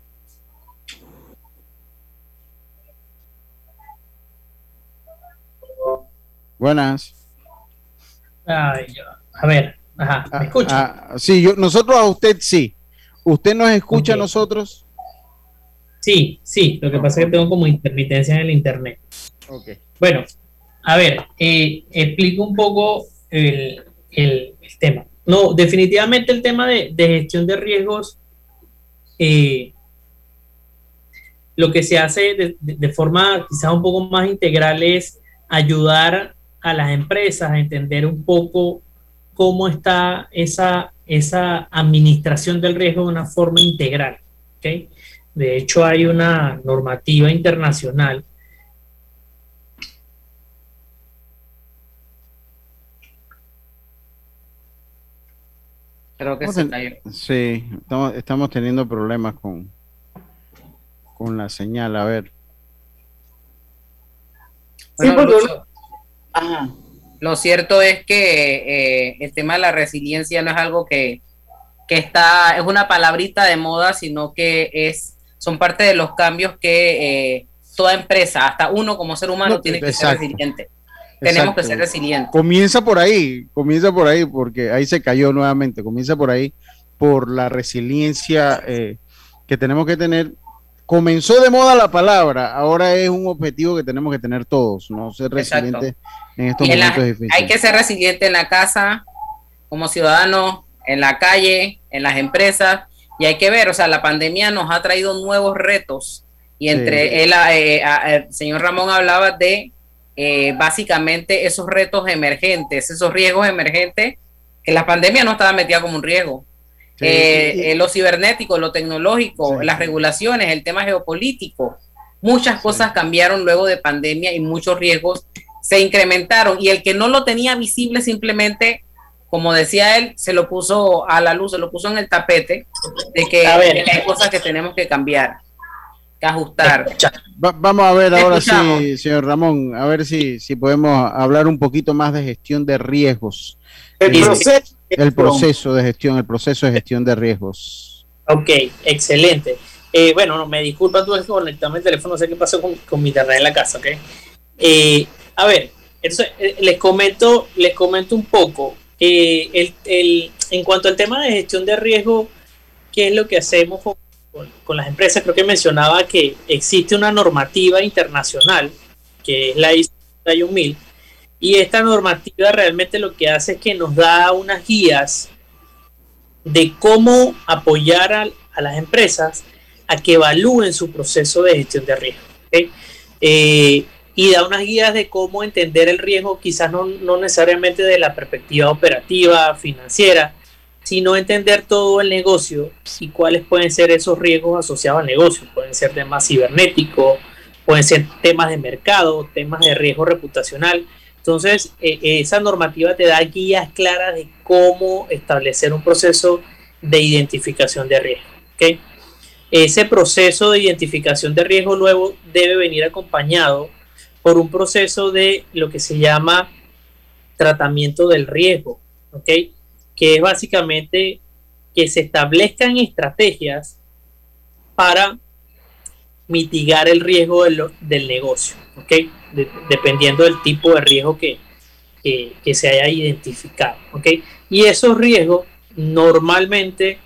[SPEAKER 2] Buenas.
[SPEAKER 11] a ver, ajá, ¿me ah, escucha?
[SPEAKER 2] Ah, sí, yo, nosotros a usted sí. ¿Usted nos escucha a nosotros?
[SPEAKER 11] Sí, sí, lo que pasa es que tengo como intermitencia en el internet.
[SPEAKER 2] Okay.
[SPEAKER 11] Bueno, a ver, eh, explico un poco el, tema. No, definitivamente el tema de, gestión de riesgos, eh, lo que se hace de, de, forma quizás un poco más integral es ayudar a las empresas a entender un poco cómo está esa, esa administración del riesgo de una forma integral. ¿okay? De hecho, hay una normativa internacional
[SPEAKER 3] Creo que
[SPEAKER 2] Sí, estamos, estamos teniendo problemas con, con la señal. A ver.
[SPEAKER 3] Sí, porque lo cierto es que eh, el tema de la resiliencia no es algo que, está, es una palabrita de moda, sino que es, son parte de los cambios que eh, toda empresa, hasta uno como ser humano, tiene que ser resiliente. Tenemos que ser resilientes.
[SPEAKER 2] Comienza por ahí, comienza por ahí, porque ahí se cayó nuevamente, comienza por ahí, por la resiliencia eh, que tenemos que tener comenzó de moda la palabra, ahora es un objetivo que tenemos que tener todos, ¿no? Ser resilientes en estos momentos difíciles.
[SPEAKER 3] Hay que ser resiliente en la casa, como ciudadano, en la calle, en las empresas, y hay que ver, o sea, la pandemia nos ha traído nuevos retos, y entre él, eh, el señor Ramón hablaba de eh, básicamente esos retos emergentes, esos riesgos emergentes, que la pandemia no estaba metida como un riesgo. Eh, lo cibernético, lo tecnológico, las regulaciones, el tema geopolítico, muchas cosas cambiaron luego de pandemia y muchos riesgos se incrementaron. Y el que no lo tenía visible simplemente, como decía él, se lo puso a la luz, se lo puso en el tapete de que hay cosas que tenemos que cambiar, que ajustar.
[SPEAKER 2] vamos a ver ahora sí, señor Ramón, a ver si, si podemos hablar un poquito más de gestión de riesgos. El proceso, el proceso de gestión, el proceso de gestión de riesgos.
[SPEAKER 11] Ok, excelente. Eh, bueno, no, me disculpa tú que conectarme el teléfono, no sé qué pasó con, con mi internet en la casa, ¿ok? Eh, a ver, eh, les comento, les comento un poco. Eh, en cuanto al tema de gestión de riesgo, ¿qué es lo que hacemos con, las empresas? Creo que mencionaba que existe una normativa internacional, que es la ISO 1000, y esta normativa realmente lo que hace es que nos da unas guías de cómo apoyar a, las empresas a que evalúen su proceso de gestión de riesgo. Eh, y da unas guías de cómo entender el riesgo, quizás no, necesariamente de la perspectiva operativa, financiera, sino entender todo el negocio y cuáles pueden ser esos riesgos asociados al negocio. Pueden ser temas cibernéticos, pueden ser temas de mercado, temas de riesgo reputacional. Entonces, e, esa normativa te da guías claras de cómo establecer un proceso de identificación de riesgo. Ese proceso de identificación de riesgo luego debe venir acompañado por un proceso de lo que se llama tratamiento del riesgo, ¿ok? Que es básicamente que se establezcan estrategias para mitigar el riesgo del, negocio, ¿ok? dependiendo del tipo de riesgo que, que, se haya identificado, ¿ok? Y esos riesgos normalmente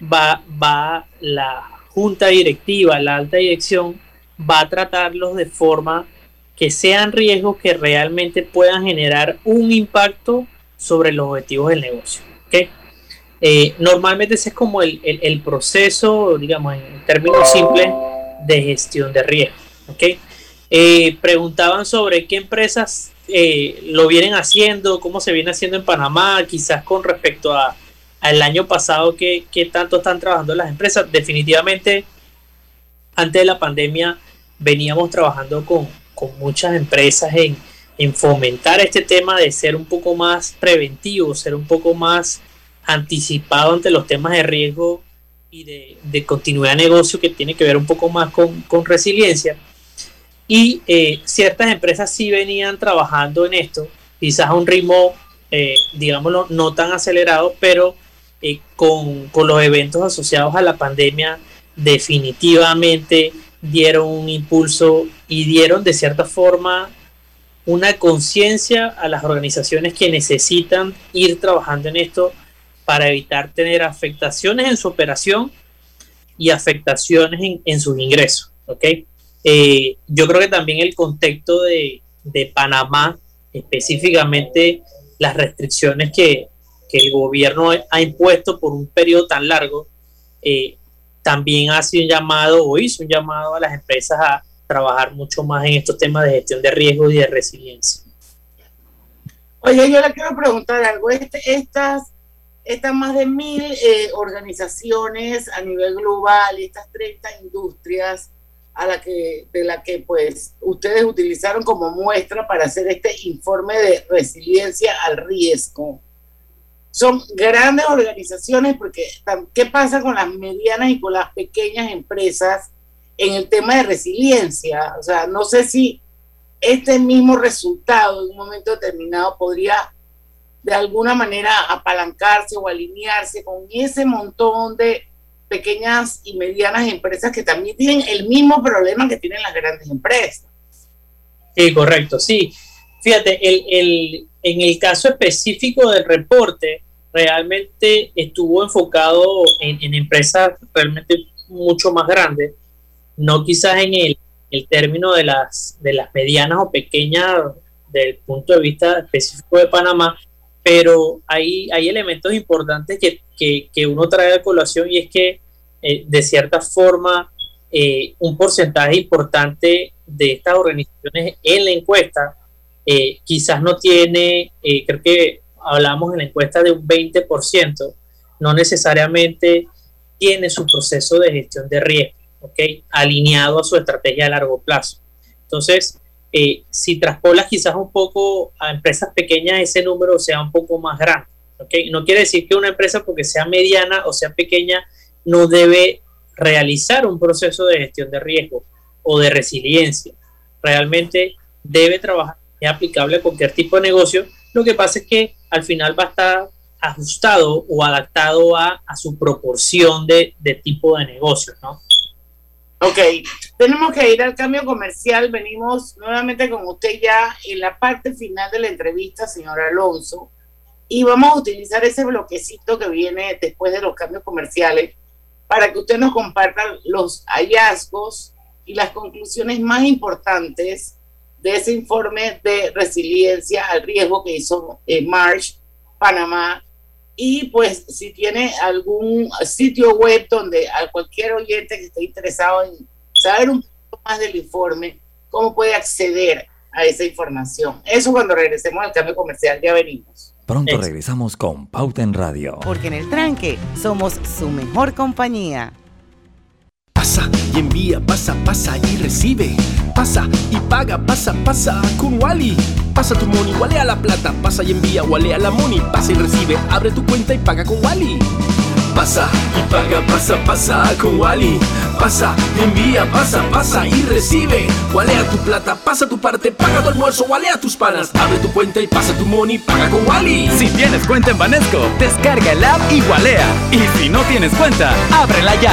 [SPEAKER 11] va, va la junta directiva, la alta dirección, va a tratarlos de forma que sean riesgos que realmente puedan generar un impacto sobre los objetivos del negocio. Eh, normalmente ese es como el, proceso, digamos, en términos simples, de gestión de riesgo. Eh, preguntaban sobre qué empresas eh, lo vienen haciendo, cómo se viene haciendo en Panamá, quizás con respecto a al año pasado, qué tanto están trabajando las empresas. Definitivamente, antes de la pandemia, veníamos trabajando con, con muchas empresas en, fomentar este tema de ser un poco más preventivo, ser un poco más anticipado ante los temas de riesgo y de, continuidad de negocio que tiene que ver un poco más con, resiliencia. Y eh, ciertas empresas sí venían trabajando en esto, quizás a un ritmo, eh, digámoslo, no tan acelerado, pero eh, con, con, los eventos asociados a la pandemia definitivamente dieron un impulso y dieron de cierta forma una conciencia a las organizaciones que necesitan ir trabajando en esto para evitar tener afectaciones en su operación y afectaciones en, sus ingresos. ¿okay? Eh, yo creo que también el contexto de, Panamá, específicamente las restricciones que, el gobierno ha impuesto por un periodo tan largo, eh, también ha sido un llamado o hizo un llamado a las empresas a trabajar mucho más en estos temas de gestión de riesgos y de resiliencia.
[SPEAKER 1] Oye, yo le quiero preguntar algo. Este, estas, estas más de mil eh, organizaciones a nivel global estas 30 industrias a la que, de la que pues ustedes utilizaron como muestra para hacer este informe de resiliencia al riesgo son grandes organizaciones porque ¿qué pasa con las medianas y con las pequeñas empresas en el tema de resiliencia? O sea, no sé si este mismo resultado en un momento determinado podría de alguna manera apalancarse o alinearse con ese montón de pequeñas y medianas empresas que también tienen el mismo problema que tienen las grandes empresas.
[SPEAKER 11] Sí, correcto, sí. Fíjate, el, el, en el caso específico del reporte, realmente estuvo enfocado en, empresas realmente mucho más grandes, no quizás en el, el, término de las, de las medianas o pequeñas del punto de vista específico de Panamá, pero hay, hay elementos importantes que, que, que uno trae a colación y es que eh, de cierta forma eh, un porcentaje importante de estas organizaciones en la encuesta eh, quizás no tiene, creo que hablamos en la encuesta de un 20%, no necesariamente tiene su proceso de gestión de riesgo, ¿ok? Alineado a su estrategia a largo plazo. Entonces, eh, si traspolas quizás un poco a empresas pequeñas, ese número sea un poco más grande. ¿okay? No quiere decir que una empresa, porque sea mediana o sea pequeña, no debe realizar un proceso de gestión de riesgo o de resiliencia. Realmente debe trabajar, es aplicable a cualquier tipo de negocio. Lo que pasa es que al final va a estar ajustado o adaptado a, su proporción de, de tipo de negocio, ¿no?
[SPEAKER 1] Ok, tenemos que ir al cambio comercial. Venimos nuevamente con usted ya en la parte final de la entrevista, señor Alonso. Y vamos a utilizar ese bloquecito que viene después de los cambios comerciales para que usted nos comparta los hallazgos y las conclusiones más importantes de ese informe de resiliencia al riesgo que hizo en March, Panamá. Y pues si tiene algún sitio web donde a cualquier oyente que esté interesado en saber un poco más del informe, cómo puede acceder a esa información. Eso cuando regresemos al cambio comercial, ya venimos.
[SPEAKER 15] Pronto regresamos con Pauta en Radio.
[SPEAKER 18] Porque en el tranque somos su mejor compañía.
[SPEAKER 9] Pasa y envía, pasa, pasa y recibe. Pasa y paga, pasa, pasa con Wally. Pasa tu money, a la plata. Pasa y envía, a la money. Pasa y recibe, abre tu cuenta y paga con Wally. Pasa y paga, pasa, pasa con Wally. Pasa, envía, pasa, pasa y recibe. Walea tu plata, pasa tu parte, paga tu almuerzo, walea tus panas. Abre tu cuenta y pasa tu money, paga con Wally.
[SPEAKER 10] Si tienes cuenta en Banesco, descarga el app y walea. Y si no tienes cuenta, ábrela ya.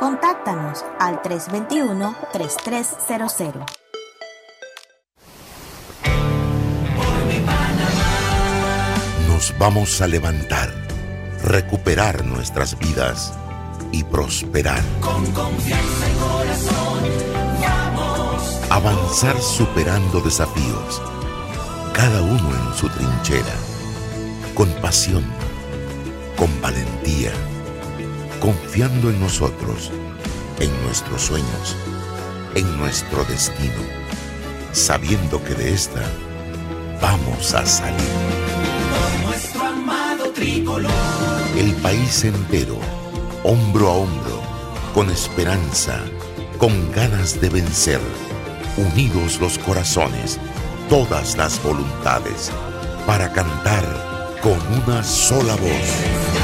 [SPEAKER 5] Contáctanos al 321-3300.
[SPEAKER 8] Nos vamos a levantar, recuperar nuestras vidas y prosperar.
[SPEAKER 4] Con confianza y corazón, vamos.
[SPEAKER 8] Avanzar superando desafíos, cada uno en su trinchera, con pasión, con valentía confiando en nosotros, en nuestros sueños, en nuestro destino, sabiendo que de esta vamos a salir.
[SPEAKER 4] Nuestro amado tricolor.
[SPEAKER 8] El país entero, hombro a hombro, con esperanza, con ganas de vencer, unidos los corazones, todas las voluntades, para cantar con una sola voz.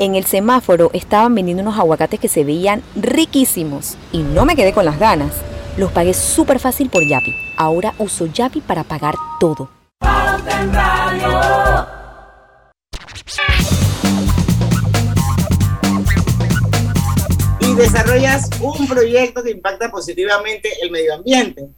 [SPEAKER 12] En el semáforo estaban vendiendo unos aguacates que se veían riquísimos y no me quedé con las ganas. Los pagué súper fácil por Yapi. Ahora uso Yapi para pagar todo.
[SPEAKER 1] y desarrollas un proyecto que impacta positivamente el medio ambiente.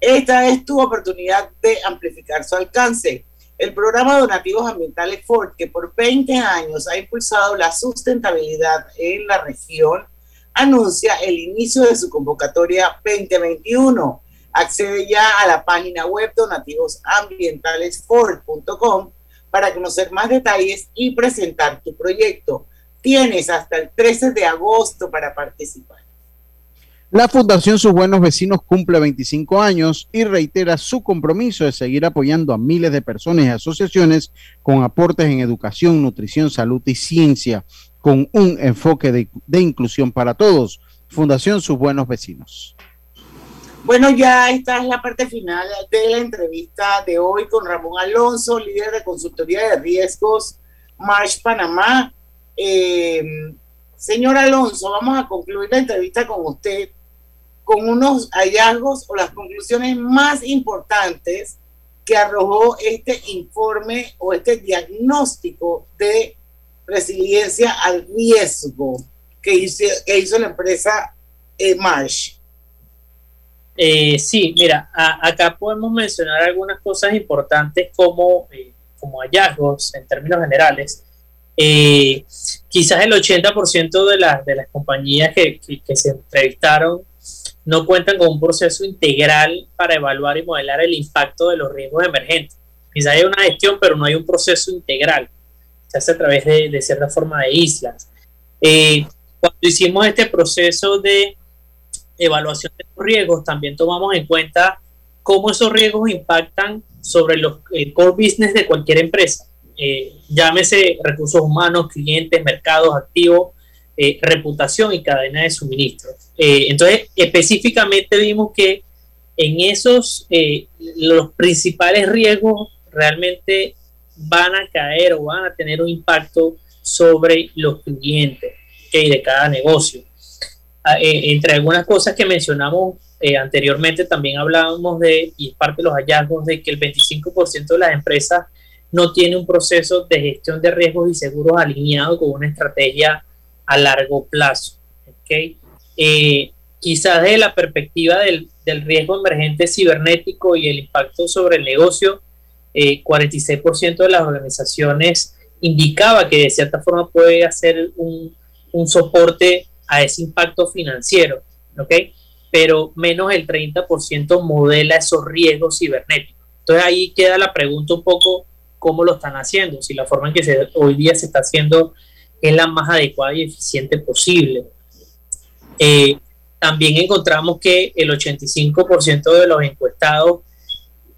[SPEAKER 1] Esta es tu oportunidad de amplificar su alcance. El programa Donativos Ambientales Ford, que por 20 años ha impulsado la sustentabilidad en la región, anuncia el inicio de su convocatoria 2021. Accede ya a la página web donativosambientalesford.com para conocer más detalles y presentar tu proyecto. Tienes hasta el 13 de agosto para participar.
[SPEAKER 2] La Fundación Sus Buenos Vecinos cumple 25 años y reitera su compromiso de seguir apoyando a miles de personas y asociaciones con aportes en educación, nutrición, salud y ciencia, con un enfoque de, inclusión para todos. Fundación Sus Buenos Vecinos.
[SPEAKER 1] Bueno, ya esta es la parte final de la entrevista de hoy con Ramón Alonso, líder de consultoría de riesgos March Panamá. Eh, señor Alonso, vamos a concluir la entrevista con usted con unos hallazgos o las conclusiones más importantes que arrojó este informe o este diagnóstico de resiliencia al riesgo que hizo, que hizo la empresa eh, Marsh.
[SPEAKER 11] Eh, sí, mira, a- acá podemos mencionar algunas cosas importantes como, eh, como hallazgos en términos generales. Eh, quizás el 80% de, las de las compañías que, que- que se entrevistaron no cuentan con un proceso integral para evaluar y modelar el impacto de los riesgos emergentes. Quizás hay una gestión, pero no hay un proceso integral. Se hace a través de, de cierta forma de islas. Eh, cuando hicimos este proceso de evaluación de los riesgos, también tomamos en cuenta cómo esos riesgos impactan sobre los, el core business de cualquier empresa. Eh, llámese recursos humanos, clientes, mercados, activos, eh, reputación y cadena de suministro. Eh, entonces, específicamente vimos que en esos, eh, los principales riesgos realmente van a caer o van a tener un impacto sobre los clientes ¿ok? de cada negocio. Ah, entre algunas cosas que mencionamos anteriormente, también hablábamos de, y es parte de los hallazgos, de que el 25% de las empresas no tiene un proceso de gestión de riesgos y seguros alineado con una estrategia a largo plazo. ¿ok? Eh, quizás desde la perspectiva del, del riesgo emergente cibernético y el impacto sobre el negocio, eh, 46% de las organizaciones indicaba que de cierta forma puede hacer un, un soporte a ese impacto financiero, ¿ok? Pero menos el 30% modela esos riesgos cibernéticos. Entonces ahí queda la pregunta un poco cómo lo están haciendo, si la forma en que hoy día se está haciendo es la más adecuada y eficiente posible. Eh, también encontramos que el 85% de los encuestados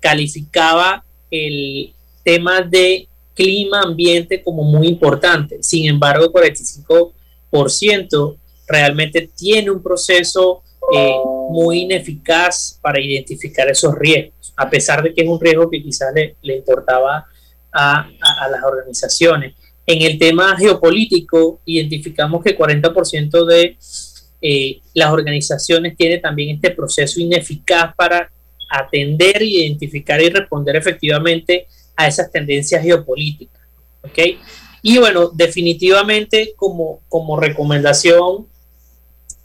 [SPEAKER 11] calificaba el tema de clima, ambiente como muy importante. Sin embargo, el 45% realmente tiene un proceso eh, muy ineficaz para identificar esos riesgos, a pesar de que es un riesgo que quizás le, importaba a las organizaciones. En el tema geopolítico, identificamos que 40% de eh, las organizaciones tiene también este proceso ineficaz para atender, identificar y responder efectivamente a esas tendencias geopolíticas. ¿ok? Y bueno, definitivamente como, como recomendación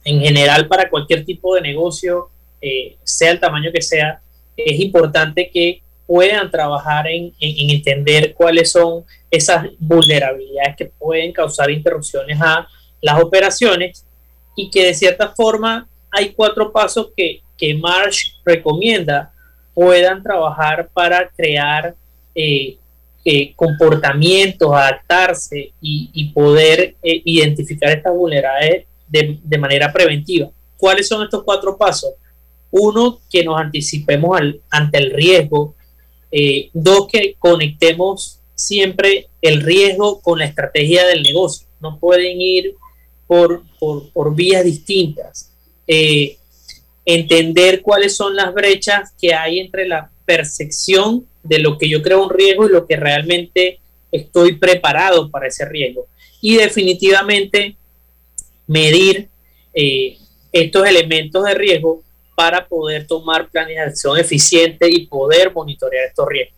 [SPEAKER 11] en general para cualquier tipo de negocio, eh, sea el tamaño que sea, es importante que puedan trabajar en, en- en entender cuáles son esas vulnerabilidades que pueden causar interrupciones a las operaciones y que de cierta forma hay cuatro pasos que, que Marsh recomienda puedan trabajar para crear eh, eh, comportamientos, adaptarse y, poder eh, identificar estas vulnerabilidades de, de manera preventiva. ¿Cuáles son estos cuatro pasos? Uno, que nos anticipemos al- ante el riesgo. Eh, dos, que conectemos siempre el riesgo con la estrategia del negocio. No pueden ir por, por, por vías distintas. Eh, entender cuáles son las brechas que hay entre la percepción de lo que yo creo un riesgo y lo que realmente estoy preparado para ese riesgo. y definitivamente medir eh, estos elementos de riesgo para poder tomar planes de acción eficientes y poder monitorear estos riesgos.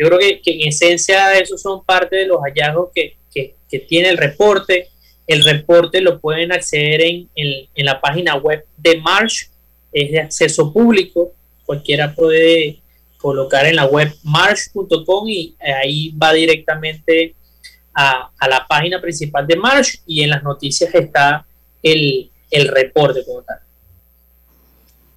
[SPEAKER 11] Yo creo que, en esencia esos son parte de los hallazgos que, que, tiene el reporte. El reporte lo pueden acceder en, en, la página web de Marsh, es de acceso público, cualquiera puede colocar en la web marsh.com y ahí va directamente a, a, la página principal de Marsh y en las noticias está el, el reporte como tal.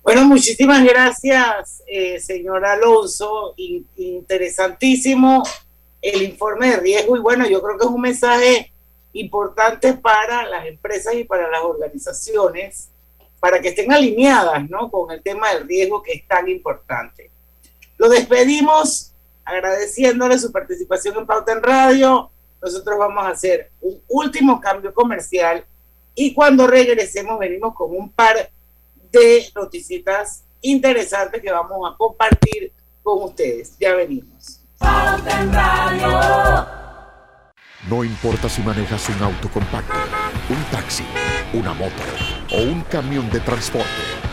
[SPEAKER 1] Bueno, muchísimas gracias, eh, señor Alonso. In interesantísimo el informe de riesgo y bueno, yo creo que es un mensaje importante para las empresas y para las organizaciones para que estén alineadas ¿no? con el tema del riesgo que es tan importante. Lo despedimos agradeciéndole su participación en Pauta en Radio. Nosotros vamos a hacer un último cambio comercial y cuando regresemos venimos con un par de noticias interesantes que vamos a compartir con ustedes. Ya venimos.
[SPEAKER 16] No importa si manejas un auto compacto, un taxi, una moto o un camión de transporte.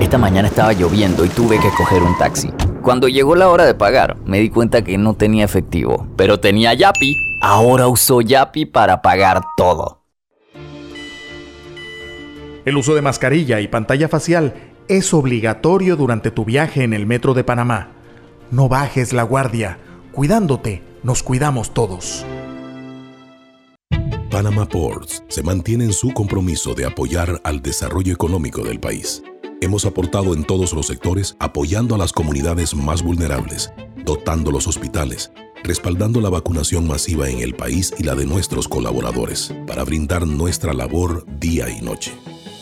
[SPEAKER 21] Esta mañana estaba lloviendo y tuve que coger un taxi. Cuando llegó la hora de pagar, me di cuenta que no tenía efectivo, pero tenía Yapi. Ahora uso Yapi para pagar todo.
[SPEAKER 7] El uso de mascarilla y pantalla facial es obligatorio durante tu viaje en el metro de Panamá. No bajes la guardia. Cuidándote, nos cuidamos todos.
[SPEAKER 6] Panama Ports se mantiene en su compromiso de apoyar al desarrollo económico del país. Hemos aportado en todos los sectores apoyando a las comunidades más vulnerables, dotando los hospitales, respaldando la vacunación masiva en el país y la de nuestros colaboradores, para brindar nuestra labor día y noche.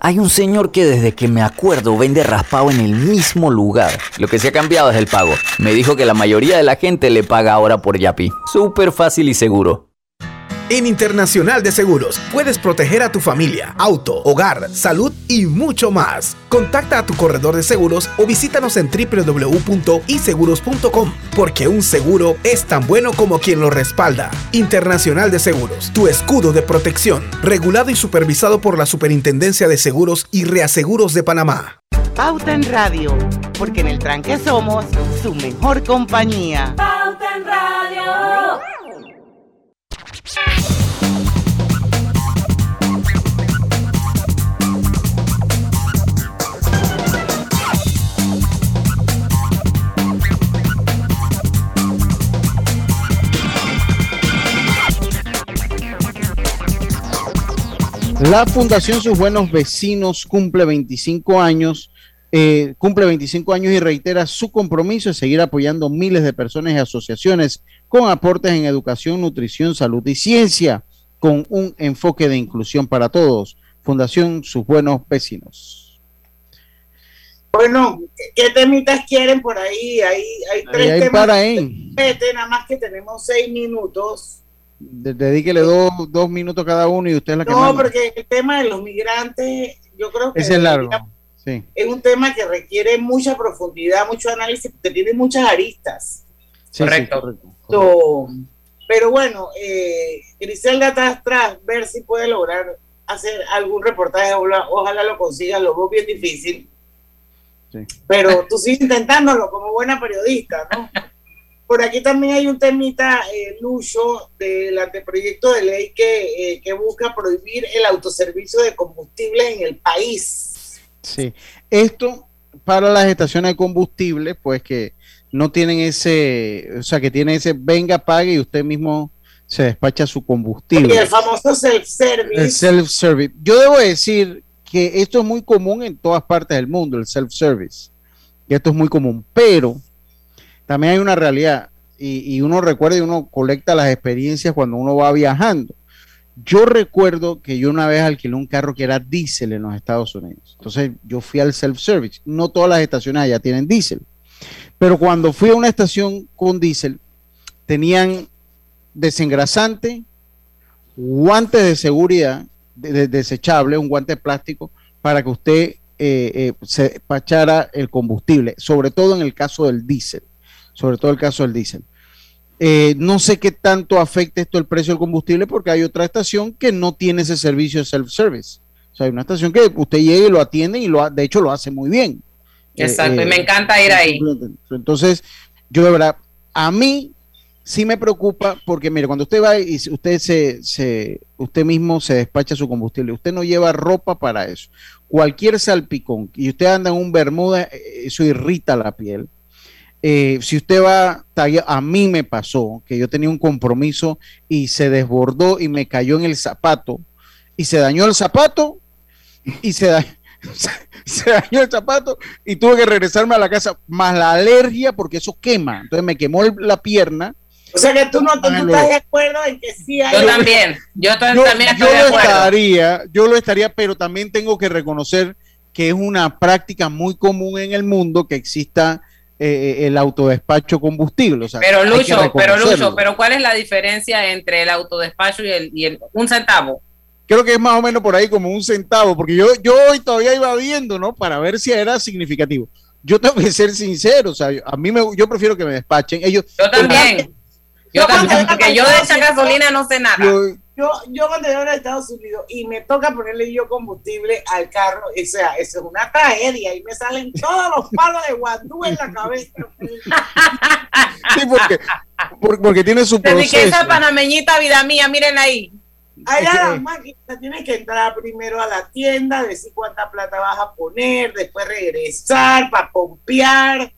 [SPEAKER 21] Hay un señor que desde que me acuerdo vende raspado en el mismo lugar. Lo que se ha cambiado es el pago. Me dijo que la mayoría de la gente le paga ahora por Yapi. Súper fácil y seguro.
[SPEAKER 22] En Internacional de Seguros puedes proteger a tu familia, auto, hogar, salud y mucho más. Contacta a tu corredor de seguros o visítanos en www.iseguros.com porque un seguro es tan bueno como quien lo respalda. Internacional de Seguros, tu escudo de protección, regulado y supervisado por la Superintendencia de Seguros y Reaseguros de Panamá.
[SPEAKER 18] Pauta en Radio, porque en el tranque somos su mejor compañía.
[SPEAKER 23] Pauta en Radio.
[SPEAKER 2] La Fundación Sus Buenos Vecinos cumple 25 años, eh, cumple 25 años y reitera su compromiso de seguir apoyando miles de personas y asociaciones con aportes en educación, nutrición, salud y ciencia, con un enfoque de inclusión para todos. Fundación Sus Buenos Vecinos.
[SPEAKER 1] Bueno, ¿qué temitas quieren por ahí? Hay, hay tres
[SPEAKER 2] Ahí
[SPEAKER 1] temas.
[SPEAKER 2] para ahí.
[SPEAKER 1] Vete, nada más que tenemos seis minutos.
[SPEAKER 2] De- Dedíquele dos, dos minutos cada uno y usted es la que
[SPEAKER 1] No, porque el tema de los migrantes, yo creo que
[SPEAKER 2] Ese es largo. Sí.
[SPEAKER 1] es un tema que requiere mucha profundidad, mucho análisis, porque tiene muchas aristas.
[SPEAKER 2] Sí, sí,
[SPEAKER 3] Correcto.
[SPEAKER 2] correcto.
[SPEAKER 1] So, Pero bueno, eh, Griselda está atrás, ver si puede lograr hacer algún reportaje, ojalá, ojalá lo consiga, lo veo bien difícil. Pero tú sigues intentándolo como buena periodista, ¿no? Por aquí también hay un temita, eh, Lucho, del anteproyecto de ley que, eh, que busca prohibir el autoservicio de combustible en el país.
[SPEAKER 2] Sí, esto para las estaciones de combustible, pues que no tienen ese, o sea, que tienen ese venga, pague y usted mismo se despacha su combustible.
[SPEAKER 1] Y el famoso self-service.
[SPEAKER 2] El self-service. Yo debo decir que esto es muy común en todas partes del mundo, el self-service. Y esto es muy común, pero también hay una realidad y, y, uno recuerda y uno colecta las experiencias cuando uno va viajando. Yo recuerdo que yo una vez alquilé un carro que era diésel en los Estados Unidos. Entonces yo fui al self-service. No todas las estaciones allá tienen diésel. Pero cuando fui a una estación con diésel, tenían desengrasante, guantes de seguridad de, de, desechable, un guante de plástico, para que usted eh, eh, se despachara el combustible, sobre todo en el caso del diésel, sobre todo el caso del diésel. Eh, no sé qué tanto afecta esto el precio del combustible porque hay otra estación que no tiene ese servicio de self-service. O sea, hay una estación que usted llega y lo atiende y lo, de hecho lo hace muy bien.
[SPEAKER 3] Exacto, y me encanta ir ahí.
[SPEAKER 2] Entonces, yo de verdad, a mí sí me preocupa porque, mire, cuando usted va y usted se, se, usted mismo se despacha su combustible, usted no lleva ropa para eso. Cualquier salpicón y usted anda en un bermuda, eso irrita la piel. Eh, si usted va, a mí me pasó que yo tenía un compromiso y se desbordó y me cayó en el zapato y se dañó el zapato y se dañó, se dañó el zapato y tuve que regresarme a la casa, más la alergia porque eso quema. Entonces me quemó la pierna.
[SPEAKER 1] O sea que tú no tú, tú estás de acuerdo en que sí hay.
[SPEAKER 3] Yo también, yo,
[SPEAKER 2] yo
[SPEAKER 3] también estoy
[SPEAKER 2] yo
[SPEAKER 3] de
[SPEAKER 2] lo
[SPEAKER 3] acuerdo.
[SPEAKER 2] estaría, yo lo estaría, pero también tengo que reconocer que es una práctica muy común en el mundo que exista eh, el autodespacho combustible. O sea,
[SPEAKER 3] Pero Lucho, pero. Lucho, pero ¿cuál es la diferencia entre el autodespacho y el, y el un centavo?
[SPEAKER 2] Creo que es más o menos por ahí como un centavo, porque yo, yo hoy todavía iba viendo, ¿no? Para ver si era significativo. Yo tengo que ser sincero, o sea, a mí me, yo prefiero que me despachen. Ellos,
[SPEAKER 3] Yo también. Yo también, porque yo de esa gasolina no sé nada.
[SPEAKER 2] Yo-
[SPEAKER 1] Yo, yo cuando llego a Estados Unidos y me toca ponerle yo combustible al carro, o sea, eso es una tragedia y me salen todos los palos de guandú en la cabeza.
[SPEAKER 2] sí, porque, por- porque tiene su
[SPEAKER 3] Desde que
[SPEAKER 2] proceso.
[SPEAKER 3] esa panameñita, vida mía, miren ahí.
[SPEAKER 1] Allá
[SPEAKER 2] Es que-
[SPEAKER 1] la máquina tienes que entrar primero a la tienda, decir cuánta plata vas a poner, después regresar para pompear.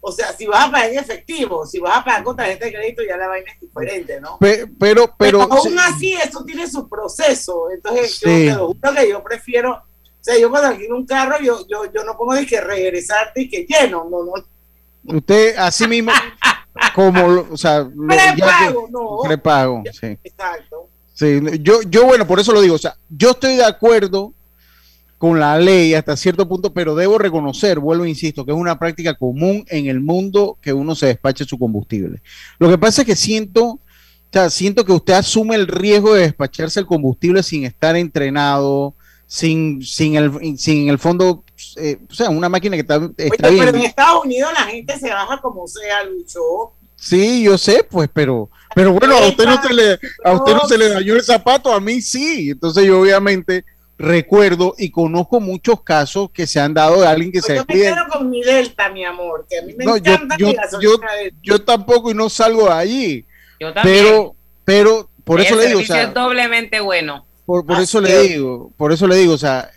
[SPEAKER 1] O sea, si vas a pagar en efectivo, si vas a pagar con tarjeta de crédito, ya la vaina es diferente, ¿no?
[SPEAKER 2] Pe- pero, pero,
[SPEAKER 1] aún
[SPEAKER 2] sí,
[SPEAKER 1] así, eso tiene su proceso. Entonces,
[SPEAKER 2] Sí.
[SPEAKER 1] yo te lo juro que yo prefiero, o sea, yo cuando alquilo un carro, yo, yo, yo no pongo de que regresarte y que lleno, no, no.
[SPEAKER 2] usted así mismo, como, o sea, lo- ya que-
[SPEAKER 1] Prepago, no.
[SPEAKER 2] prepago, sí.
[SPEAKER 1] Exacto.
[SPEAKER 2] Sí, yo, yo, bueno, por eso lo digo, o sea, yo estoy de acuerdo con la ley hasta cierto punto, pero debo reconocer, vuelvo e insisto, que es una práctica común en el mundo que uno se despache su combustible. Lo que pasa es que siento, o sea, siento que usted asume el riesgo de despacharse el combustible sin estar entrenado, sin, sin el, sin el fondo, eh, o sea, una máquina que está, está
[SPEAKER 1] Oye,
[SPEAKER 2] bien.
[SPEAKER 1] pero en Estados Unidos la gente se baja como sea, Lucho.
[SPEAKER 2] Sí, yo sé, pues, pero, pero bueno, a usted no se le, a usted no se le dañó el zapato, a mí sí. Entonces yo obviamente recuerdo y conozco muchos casos que se han dado de alguien que se
[SPEAKER 1] Yo me
[SPEAKER 2] despide.
[SPEAKER 1] quedo con mi Delta, mi amor, que a mí me
[SPEAKER 2] No, yo,
[SPEAKER 1] encanta
[SPEAKER 2] yo, yo, yo tampoco y no salgo de allí.
[SPEAKER 3] Yo también.
[SPEAKER 2] Pero, pero, por eso le digo, o sea,
[SPEAKER 3] es doblemente bueno.
[SPEAKER 2] por, por
[SPEAKER 1] Ah,
[SPEAKER 2] eso le digo, por eso le digo, o sea,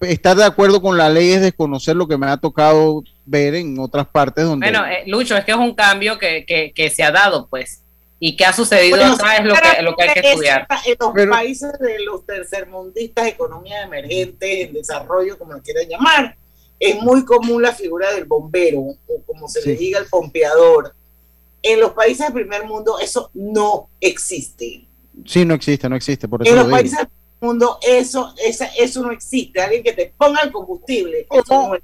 [SPEAKER 2] estar de acuerdo con la ley es desconocer lo que me ha tocado ver en otras partes donde
[SPEAKER 3] Bueno, eh, Lucho, es que es un cambio que, que, que se ha dado, pues. Y que ha sucedido
[SPEAKER 1] Bueno,
[SPEAKER 3] acá es lo que, lo que hay que estudiar.
[SPEAKER 1] En los
[SPEAKER 2] Pero-
[SPEAKER 1] países de los tercermundistas, economía emergente, en desarrollo, como lo quieran llamar, es muy común la figura del bombero, o como se le
[SPEAKER 2] Sí.
[SPEAKER 1] diga, el pompeador. En los países del primer mundo eso no existe.
[SPEAKER 2] sí no existe, no existe, por eso
[SPEAKER 1] En
[SPEAKER 2] lo
[SPEAKER 1] los
[SPEAKER 2] digo.
[SPEAKER 1] países del primer mundo eso, esa, eso no existe. Alguien que te ponga el combustible. eso no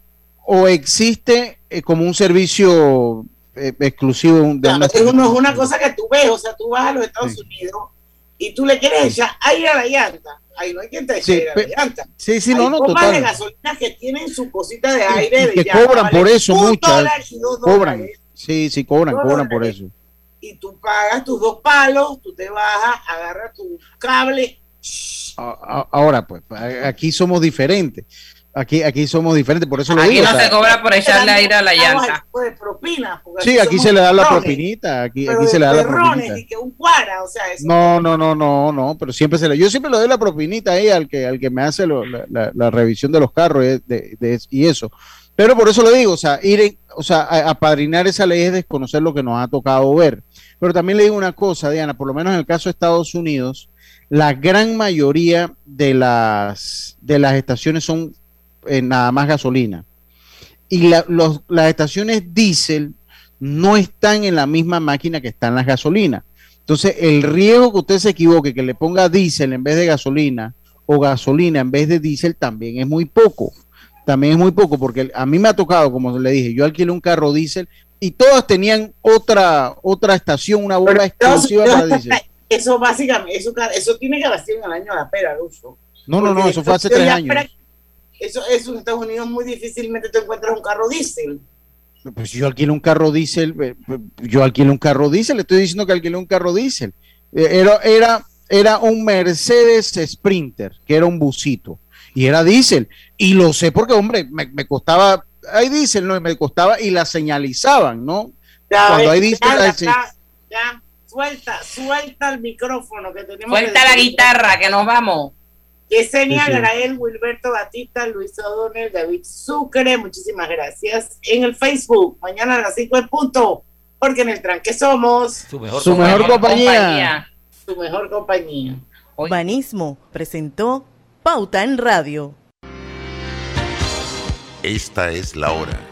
[SPEAKER 2] o existe eh, como un servicio eh, exclusivo de una
[SPEAKER 1] Claro, es, no es una cosa que tú ves, o sea, tú vas a los Estados Unidos y tú le quieres echar aire a la llanta. Ahí no hay quien te eche
[SPEAKER 2] Sí,
[SPEAKER 1] aire a la llanta.
[SPEAKER 2] sí, sí,
[SPEAKER 1] Hay
[SPEAKER 2] no, no,
[SPEAKER 1] bombas de
[SPEAKER 2] total.
[SPEAKER 1] gasolina que tienen su cosita de aire. de
[SPEAKER 2] que
[SPEAKER 1] llanta,
[SPEAKER 2] cobran
[SPEAKER 1] vale
[SPEAKER 2] por eso
[SPEAKER 1] un
[SPEAKER 2] muchas.
[SPEAKER 1] dólar y dos
[SPEAKER 2] Cobran,
[SPEAKER 1] dólares.
[SPEAKER 2] sí, sí, cobran, cobran por eso.
[SPEAKER 1] y tú pagas tus dos palos, tú te bajas, agarras tu cable.
[SPEAKER 2] Ahora, pues, aquí somos diferentes. Aquí, aquí somos diferentes, por eso lo
[SPEAKER 3] Aquí
[SPEAKER 2] digo.
[SPEAKER 3] no
[SPEAKER 2] o sea,
[SPEAKER 3] se cobra por echarle aire a la llanta.
[SPEAKER 1] propina,
[SPEAKER 2] Sí, aquí se le da la
[SPEAKER 1] perrones,
[SPEAKER 2] propinita. Aquí, aquí se le da la propinita.
[SPEAKER 1] y que un cuara, o sea, eso
[SPEAKER 2] No, no, no, no, no, pero siempre se le, yo siempre le doy la propinita ahí al que, al que me hace lo- la, la- la revisión de los carros y, de- de- y eso. Pero por eso lo digo, o sea, ir en- o sea, a- apadrinar esa ley es desconocer lo que nos ha tocado ver. Pero también le digo una cosa, Diana, por lo menos en el caso de Estados Unidos, la gran mayoría de las, de las estaciones son eh, nada más gasolina. Y la- los- las estaciones diésel no están en la misma máquina que están las gasolinas. Entonces, el riesgo que usted se equivoque, que le ponga diésel en vez de gasolina o gasolina en vez de diésel, también es muy poco. También es muy poco, porque a mí me ha tocado, como le dije, yo alquilé un carro diésel y todas tenían otra, otra estación, una bomba exclusiva para diésel.
[SPEAKER 1] Eso básicamente, eso, eso tiene que haber sido en el año de la pera, Lucho.
[SPEAKER 2] No, no, no, eso fue hace tres años.
[SPEAKER 1] Eso, eso en Estados Unidos muy difícilmente te encuentras un carro diésel.
[SPEAKER 2] Pues yo alquilé un carro diésel, eh, yo alquilé un carro diésel, le estoy diciendo que alquilé un carro diésel. Eh, Era, era, era un Mercedes Sprinter, que era un busito, y era diésel. Y lo sé porque, hombre, me, me costaba, hay diésel, ¿no? Y me costaba y la señalizaban, ¿no?
[SPEAKER 1] Ya,
[SPEAKER 2] Cuando hay diésel,
[SPEAKER 1] ya, suelta, suelta el micrófono que tenemos.
[SPEAKER 3] Suelta
[SPEAKER 1] que
[SPEAKER 3] la guitarra, que nos vamos.
[SPEAKER 1] Yesenia
[SPEAKER 3] Sí, sí.
[SPEAKER 1] Grael, Wilberto Batista, Luis O'Donnell, David Sucre, muchísimas gracias. En el Facebook, mañana a las 5 en punto, porque en el tranque somos
[SPEAKER 18] Su mejor,
[SPEAKER 2] Su mejor compañía.
[SPEAKER 1] Su mejor compañía.
[SPEAKER 18] Banismo presentó Pauta en Radio.
[SPEAKER 8] Esta es la hora.